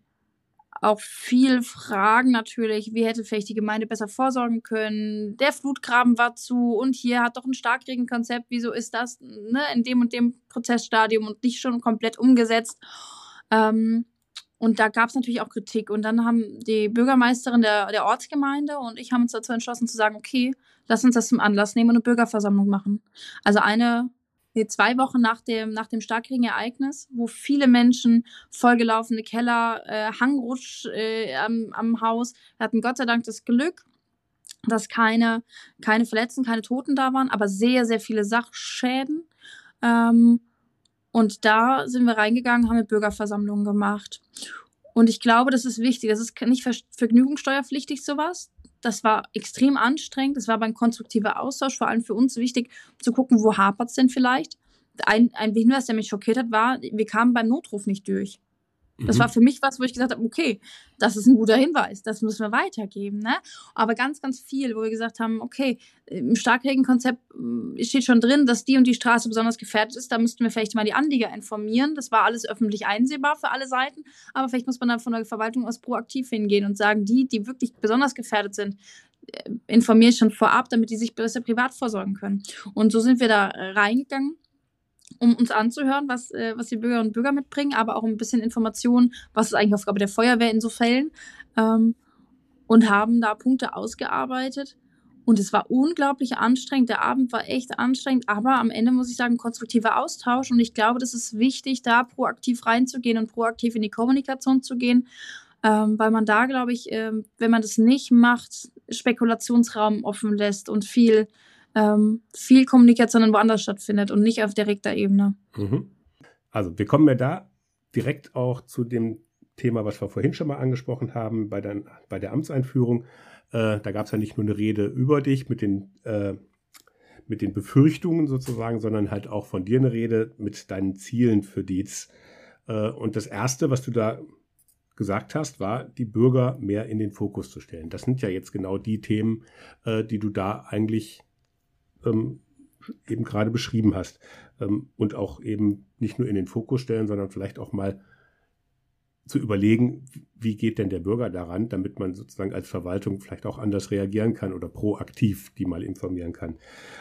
auch viel Fragen natürlich, wie hätte vielleicht die Gemeinde besser vorsorgen können. Der Flutgraben war zu und hier hat doch ein Starkregenkonzept. Wieso ist das ne, in dem und dem Prozessstadium und nicht schon komplett umgesetzt? Ähm, und da gab es natürlich auch Kritik. Und dann haben die Bürgermeisterin der, der Ortsgemeinde und ich haben uns dazu entschlossen zu sagen, okay, lass uns das zum Anlass nehmen und eine Bürgerversammlung machen. Also eine nee, zwei Wochen nach dem, nach dem Starkregenereignis, wo viele Menschen vollgelaufene Keller, äh, Hangrutsch äh, am, am Haus. Wir hatten Gott sei Dank das Glück, dass keine, keine Verletzten, keine Toten da waren, aber sehr, sehr viele Sachschäden. Ähm, und da sind wir reingegangen, haben eine Bürgerversammlung gemacht. Und ich glaube, das ist wichtig. Das ist nicht vergnügungssteuerpflichtig, sowas das war extrem anstrengend. Das war aber ein konstruktiver Austausch, vor allem für uns wichtig zu gucken, wo hapert es denn vielleicht. Ein, ein Hinweis, der mich schockiert hat, war, wir kamen beim Notruf nicht durch. Das mhm. war für mich was, wo ich gesagt habe, okay, das ist ein guter Hinweis, das müssen wir weitergeben. Ne? Aber ganz, ganz viel, wo wir gesagt haben, okay, im Starkregenkonzept mm, steht schon drin, dass die und die Straße besonders gefährdet ist. Da müssten wir vielleicht mal die Anlieger informieren. Das war alles öffentlich einsehbar für alle Seiten. Aber vielleicht muss man dann von der Verwaltung aus proaktiv hingehen und sagen, die, die wirklich besonders gefährdet sind, äh, informiere ich schon vorab, damit die sich besser privat vorsorgen können. Und so sind wir da reingegangen um uns anzuhören, was, äh, was die Bürgerinnen und Bürger mitbringen, aber auch ein bisschen Informationen, was ist eigentlich Aufgabe der Feuerwehr in so Fällen. Ähm, und haben da Punkte ausgearbeitet. Und es war unglaublich anstrengend. Der Abend war echt anstrengend, aber am Ende muss ich sagen, konstruktiver Austausch. Und ich glaube, das ist wichtig, da proaktiv reinzugehen und proaktiv in die Kommunikation zu gehen, ähm, weil man da, glaube ich, ähm, wenn man das nicht macht, Spekulationsraum offen lässt und viel ähm, viel Kommunikation woanders stattfindet und nicht auf direkter Ebene. Mhm. Also wir kommen ja da direkt auch zu dem Thema, was wir vorhin schon mal angesprochen haben bei der, bei der Amtseinführung. Äh, da gab es ja nicht nur eine Rede über dich mit den, äh, mit den Befürchtungen sozusagen, sondern halt auch von dir eine Rede mit deinen Zielen für Dietz. Äh, und das Erste, was du da gesagt hast, war, die Bürger mehr in den Fokus zu stellen. Das sind ja jetzt genau die Themen, äh, die du da eigentlich ähm, eben gerade beschrieben hast. Ähm, und auch eben nicht nur in den Fokus stellen, sondern vielleicht auch mal zu überlegen, wie geht denn der Bürger daran, damit man sozusagen als Verwaltung vielleicht auch anders reagieren kann oder proaktiv die mal informieren kann.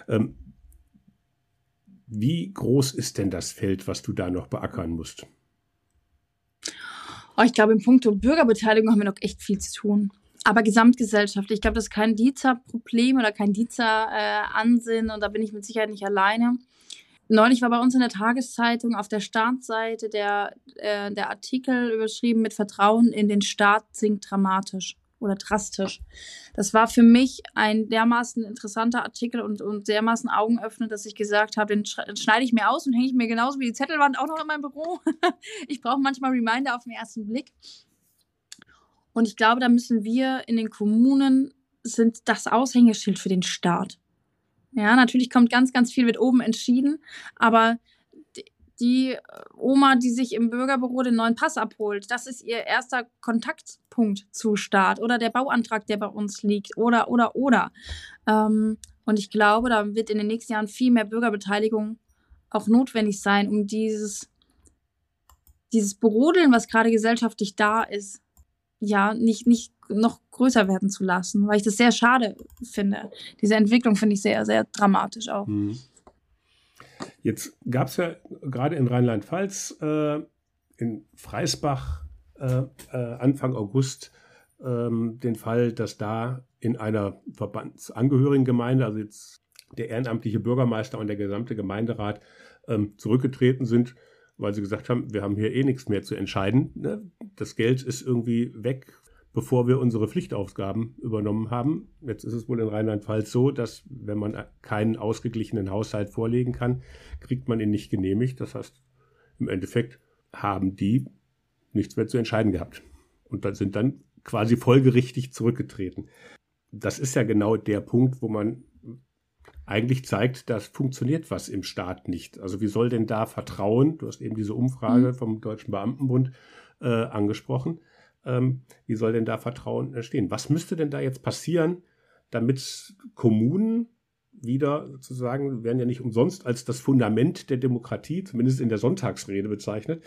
Ähm, wie groß ist denn das Feld, was du da noch beackern musst? Oh, ich glaube, im Punkt Bürgerbeteiligung haben wir noch echt viel zu tun aber gesamtgesellschaftlich. Ich glaube, das ist kein Diza-Problem oder kein Diza-Ansinn und da bin ich mit Sicherheit nicht alleine. Neulich war bei uns in der Tageszeitung auf der Startseite der, äh, der Artikel überschrieben mit Vertrauen in den Staat sinkt dramatisch oder drastisch. Das war für mich ein dermaßen interessanter Artikel und, und dermaßen Augenöffnend, dass ich gesagt habe, den, schneide ich mir aus und hänge ich mir genauso wie die Zettelwand auch noch in meinem Büro. ich brauche manchmal Reminder auf den ersten Blick. Und ich glaube, da müssen wir in den Kommunen sind das Aushängeschild für den Staat. Ja, natürlich kommt ganz, ganz viel mit oben entschieden, aber die Oma, die sich im Bürgerbüro den neuen Pass abholt, das ist ihr erster Kontaktpunkt zu Staat oder der Bauantrag, der bei uns liegt oder, oder, oder. Ähm, und ich glaube, da wird in den nächsten Jahren viel mehr Bürgerbeteiligung auch notwendig sein, um dieses, dieses Brodeln, was gerade gesellschaftlich da ist, ja, nicht, nicht noch größer werden zu lassen, weil ich das sehr schade finde. Diese Entwicklung finde ich sehr, sehr dramatisch auch. Hm. Jetzt gab es ja gerade in Rheinland-Pfalz äh, in Freisbach äh, äh, Anfang August ähm, den Fall, dass da in einer Verbandsangehörigen also jetzt der ehrenamtliche Bürgermeister und der gesamte Gemeinderat ähm, zurückgetreten sind, weil sie gesagt haben, wir haben hier eh nichts mehr zu entscheiden. Ne? Das Geld ist irgendwie weg, bevor wir unsere Pflichtaufgaben übernommen haben. Jetzt ist es wohl in Rheinland-Pfalz so, dass wenn man keinen ausgeglichenen Haushalt vorlegen kann, kriegt man ihn nicht genehmigt. Das heißt, im Endeffekt haben die nichts mehr zu entscheiden gehabt und dann sind dann quasi folgerichtig zurückgetreten. Das ist ja genau der Punkt, wo man eigentlich zeigt, dass funktioniert was im Staat nicht. Also wie soll denn da Vertrauen, du hast eben diese Umfrage mhm. vom Deutschen Beamtenbund äh, angesprochen, ähm, wie soll denn da Vertrauen entstehen? Was müsste denn da jetzt passieren, damit Kommunen wieder sozusagen, werden ja nicht umsonst als das Fundament der Demokratie, zumindest in der Sonntagsrede bezeichnet,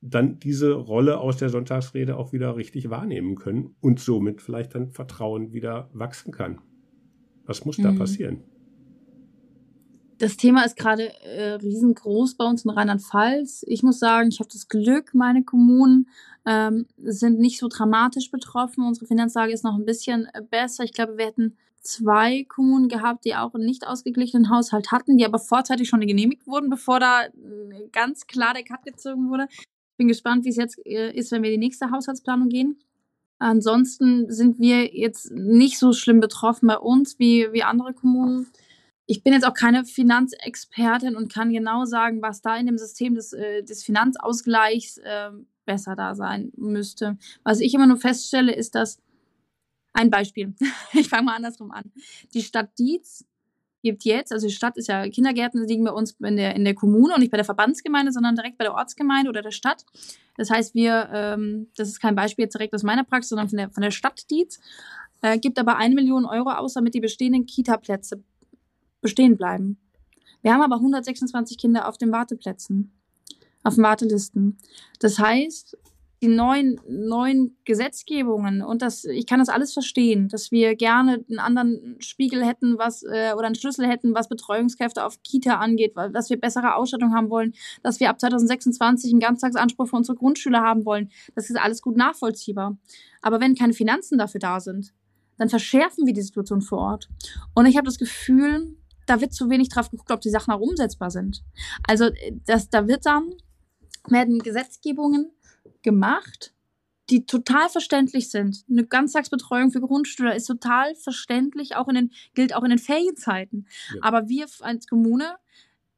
dann diese Rolle aus der Sonntagsrede auch wieder richtig wahrnehmen können und somit vielleicht dann Vertrauen wieder wachsen kann. Was muss mhm. da passieren? Das Thema ist gerade äh, riesengroß bei uns in Rheinland-Pfalz. Ich muss sagen, ich habe das Glück, meine Kommunen ähm, sind nicht so dramatisch betroffen. Unsere Finanzlage ist noch ein bisschen äh, besser. Ich glaube, wir hätten zwei Kommunen gehabt, die auch einen nicht ausgeglichenen Haushalt hatten, die aber vorzeitig schon genehmigt wurden, bevor da äh, ganz klar der Cut gezogen wurde. Ich bin gespannt, wie es jetzt äh, ist, wenn wir die nächste Haushaltsplanung gehen. Ansonsten sind wir jetzt nicht so schlimm betroffen bei uns wie, wie andere Kommunen ich bin jetzt auch keine Finanzexpertin und kann genau sagen, was da in dem System des, äh, des Finanzausgleichs äh, besser da sein müsste. Was ich immer nur feststelle, ist, dass ein Beispiel. ich fange mal andersrum an. Die Stadt Dietz gibt jetzt, also die Stadt ist ja, Kindergärten liegen bei uns in der, in der Kommune und nicht bei der Verbandsgemeinde, sondern direkt bei der Ortsgemeinde oder der Stadt. Das heißt, wir, ähm, das ist kein Beispiel jetzt direkt aus meiner Praxis, sondern von der, von der Stadt Dietz, äh, gibt aber eine Million Euro aus, damit die bestehenden Kita-Plätze bestehen bleiben. Wir haben aber 126 Kinder auf den Warteplätzen, auf den Wartelisten. Das heißt, die neuen, neuen Gesetzgebungen und das, ich kann das alles verstehen, dass wir gerne einen anderen Spiegel hätten, was, äh, oder einen Schlüssel hätten, was Betreuungskräfte auf Kita angeht, dass wir bessere Ausstattung haben wollen, dass wir ab 2026 einen Ganztagsanspruch für unsere Grundschüler haben wollen. Das ist alles gut nachvollziehbar. Aber wenn keine Finanzen dafür da sind, dann verschärfen wir die Situation vor Ort. Und ich habe das Gefühl, da wird zu wenig drauf geguckt, ob die Sachen auch umsetzbar sind. Also äh, das, da wird dann, werden Gesetzgebungen gemacht, die total verständlich sind. Eine Ganztagsbetreuung für Grundschüler ist total verständlich, auch in den, gilt auch in den Ferienzeiten. Ja. Aber wir als Kommune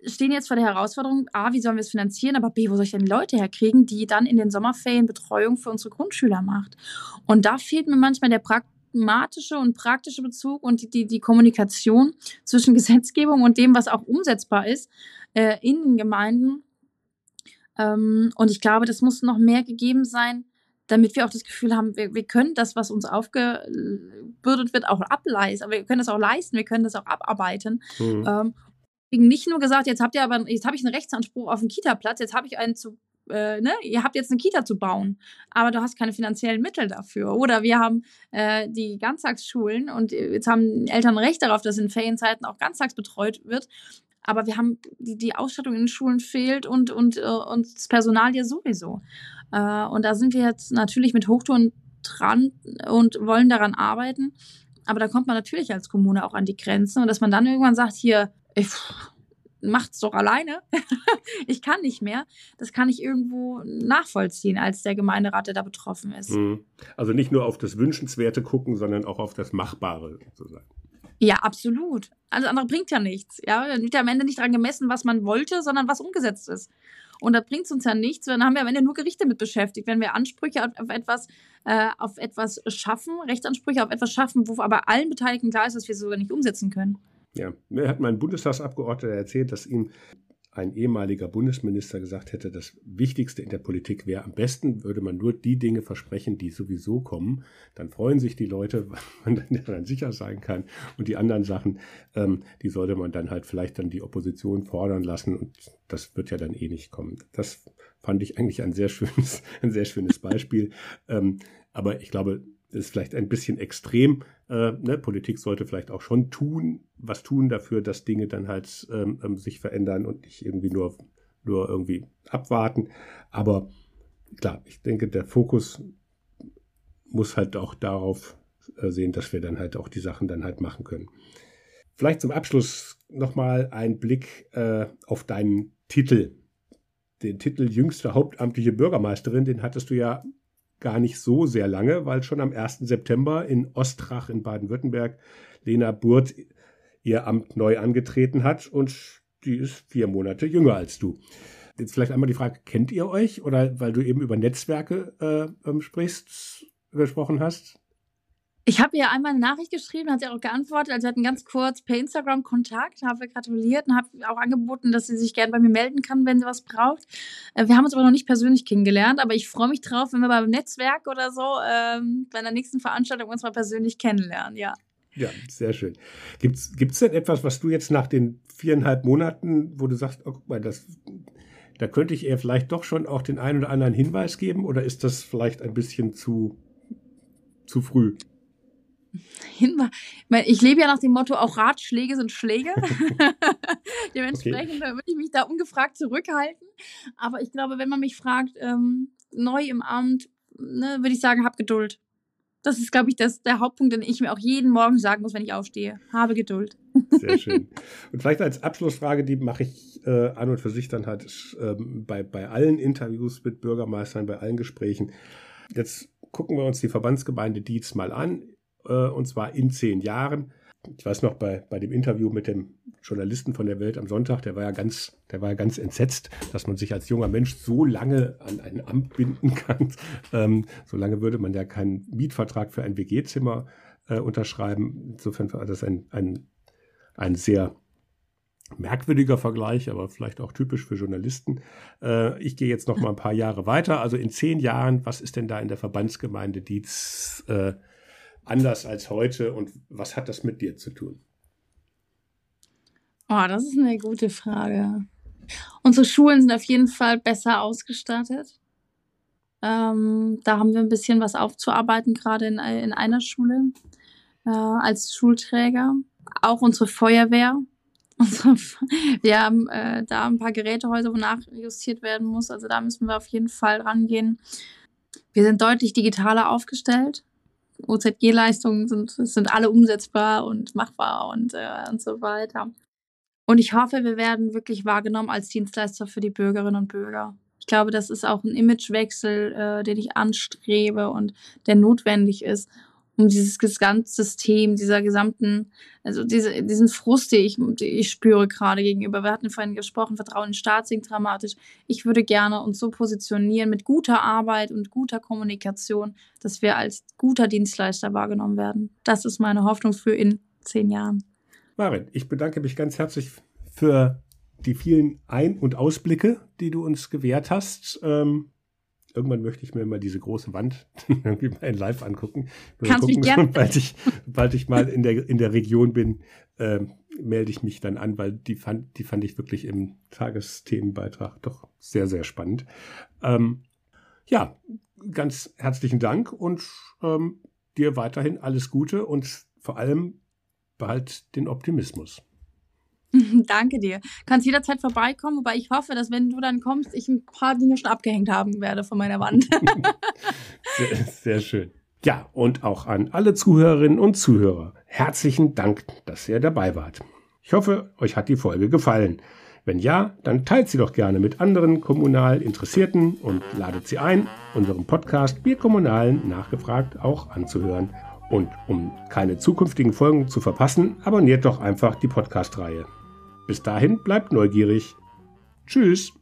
stehen jetzt vor der Herausforderung, A, wie sollen wir es finanzieren, aber B, wo soll ich denn Leute herkriegen, die dann in den Sommerferien Betreuung für unsere Grundschüler macht? Und da fehlt mir manchmal der Prakt pragmatische und praktische Bezug und die, die, die Kommunikation zwischen Gesetzgebung und dem, was auch umsetzbar ist äh, in den Gemeinden. Ähm, und ich glaube, das muss noch mehr gegeben sein, damit wir auch das Gefühl haben, wir, wir können das, was uns aufgebürdet wird, auch ableisten. Aber wir können das auch leisten, wir können das auch abarbeiten. Mhm. Ähm, nicht nur gesagt, jetzt habt ihr aber, jetzt habe ich einen Rechtsanspruch auf einen Kita-Platz, jetzt habe ich einen zu äh, ne, ihr habt jetzt eine Kita zu bauen, aber du hast keine finanziellen Mittel dafür. Oder wir haben äh, die Ganztagsschulen und jetzt haben Eltern Recht darauf, dass in Ferienzeiten auch ganztags betreut wird. Aber wir haben die, die Ausstattung in den Schulen fehlt und, und, äh, und das Personal ja sowieso. Äh, und da sind wir jetzt natürlich mit Hochtouren dran und wollen daran arbeiten. Aber da kommt man natürlich als Kommune auch an die Grenzen und dass man dann irgendwann sagt, hier, ich, macht's doch alleine. ich kann nicht mehr. Das kann ich irgendwo nachvollziehen als der Gemeinderat, der da betroffen ist. Mhm. Also nicht nur auf das Wünschenswerte gucken, sondern auch auf das Machbare sozusagen. Ja, absolut. Alles andere bringt ja nichts. Ja, dann wird ja am Ende nicht daran gemessen, was man wollte, sondern was umgesetzt ist. Und da bringt es uns ja nichts. Dann haben wir am Ende nur Gerichte mit beschäftigt. Wenn wir Ansprüche auf, auf etwas, äh, auf etwas schaffen, Rechtsansprüche auf etwas schaffen, wo aber allen Beteiligten klar ist, dass wir es sogar nicht umsetzen können. Ja, mir hat mein Bundestagsabgeordneter erzählt, dass ihm ein ehemaliger Bundesminister gesagt hätte, das Wichtigste in der Politik wäre, am besten würde man nur die Dinge versprechen, die sowieso kommen. Dann freuen sich die Leute, weil man dann sicher sein kann. Und die anderen Sachen, ähm, die sollte man dann halt vielleicht dann die Opposition fordern lassen. Und das wird ja dann eh nicht kommen. Das fand ich eigentlich ein sehr schönes, ein sehr schönes Beispiel. ähm, aber ich glaube, ist vielleicht ein bisschen extrem. Äh, ne? Politik sollte vielleicht auch schon tun, was tun dafür, dass Dinge dann halt ähm, ähm, sich verändern und nicht irgendwie nur, nur irgendwie abwarten. Aber klar, ich denke, der Fokus muss halt auch darauf äh, sehen, dass wir dann halt auch die Sachen dann halt machen können. Vielleicht zum Abschluss nochmal ein Blick äh, auf deinen Titel. Den Titel jüngste hauptamtliche Bürgermeisterin, den hattest du ja gar nicht so sehr lange, weil schon am 1. September in Ostrach in Baden-Württemberg Lena Burt ihr Amt neu angetreten hat und die ist vier Monate jünger als du. Jetzt vielleicht einmal die Frage, kennt ihr euch? Oder weil du eben über Netzwerke äh, ähm, sprichst, gesprochen hast? Ich habe ihr einmal eine Nachricht geschrieben, hat sie auch geantwortet. Also wir hatten ganz kurz per Instagram Kontakt, habe gratuliert und habe auch angeboten, dass sie sich gerne bei mir melden kann, wenn sie was braucht. Äh, wir haben uns aber noch nicht persönlich kennengelernt, aber ich freue mich drauf, wenn wir beim Netzwerk oder so ähm, bei der nächsten Veranstaltung uns mal persönlich kennenlernen, ja. Ja, sehr schön. Gibt es denn etwas, was du jetzt nach den viereinhalb Monaten, wo du sagst, oh, guck mal, das, da könnte ich eher vielleicht doch schon auch den einen oder anderen Hinweis geben oder ist das vielleicht ein bisschen zu, zu früh? Hinweis. Ich lebe ja nach dem Motto, auch Ratschläge sind Schläge. Dementsprechend okay. würde ich mich da ungefragt zurückhalten. Aber ich glaube, wenn man mich fragt, ähm, neu im Amt, ne, würde ich sagen, hab Geduld. Das ist, glaube ich, das, der Hauptpunkt, den ich mir auch jeden Morgen sagen muss, wenn ich aufstehe. Habe Geduld. Sehr schön. Und vielleicht als Abschlussfrage, die mache ich äh, an und für sich dann halt ähm, bei, bei allen Interviews mit Bürgermeistern, bei allen Gesprächen. Jetzt gucken wir uns die Verbandsgemeinde Dietz mal an äh, und zwar in zehn Jahren. Ich weiß noch, bei, bei dem Interview mit dem Journalisten von der Welt am Sonntag, der war ja ganz, der war ja ganz entsetzt, dass man sich als junger Mensch so lange an ein Amt binden kann. Ähm, so lange würde man ja keinen Mietvertrag für ein WG-Zimmer äh, unterschreiben. Insofern war das ein, ein, ein sehr merkwürdiger Vergleich, aber vielleicht auch typisch für Journalisten. Äh, ich gehe jetzt noch mal ein paar Jahre weiter. Also in zehn Jahren, was ist denn da in der Verbandsgemeinde Dietz äh, anders als heute und was hat das mit dir zu tun? Oh, das ist eine gute Frage. Unsere Schulen sind auf jeden Fall besser ausgestattet. Ähm, da haben wir ein bisschen was aufzuarbeiten, gerade in, in einer Schule äh, als Schulträger. Auch unsere Feuerwehr. wir haben äh, da ein paar Gerätehäuser, wo nachjustiert werden muss. Also da müssen wir auf jeden Fall rangehen. Wir sind deutlich digitaler aufgestellt. OZG-Leistungen sind, sind alle umsetzbar und machbar und, äh, und so weiter. Und ich hoffe, wir werden wirklich wahrgenommen als Dienstleister für die Bürgerinnen und Bürger. Ich glaube, das ist auch ein Imagewechsel, äh, den ich anstrebe und der notwendig ist um dieses Gesamtsystem, dieser gesamten, also diese, diesen Frust, den ich, den ich spüre gerade gegenüber. Wir hatten vorhin gesprochen, Vertrauen in Staat sinkt dramatisch. Ich würde gerne uns so positionieren mit guter Arbeit und guter Kommunikation, dass wir als guter Dienstleister wahrgenommen werden. Das ist meine Hoffnung für in zehn Jahren. Marin, ich bedanke mich ganz herzlich für die vielen Ein- und Ausblicke, die du uns gewährt hast. Ähm irgendwann möchte ich mir mal diese große Wand irgendwie mal in live angucken. Kannst gucken, mich gerne. Sobald ich, sobald ich mal in der, in der Region bin, äh, melde ich mich dann an, weil die fand, die fand ich wirklich im Tagesthemenbeitrag doch sehr, sehr spannend. Ähm, ja, ganz herzlichen Dank und ähm, dir weiterhin alles Gute und vor allem behalt den Optimismus. Danke dir. Kannst jederzeit vorbeikommen, wobei ich hoffe, dass wenn du dann kommst, ich ein paar Dinge schon abgehängt haben werde von meiner Wand. sehr, sehr schön. Ja, und auch an alle Zuhörerinnen und Zuhörer. Herzlichen Dank, dass ihr dabei wart. Ich hoffe, euch hat die Folge gefallen. Wenn ja, dann teilt sie doch gerne mit anderen kommunal Interessierten und ladet sie ein, unseren Podcast Wir Kommunalen nachgefragt auch anzuhören. Und um keine zukünftigen Folgen zu verpassen, abonniert doch einfach die Podcast-Reihe. Bis dahin bleibt neugierig. Tschüss.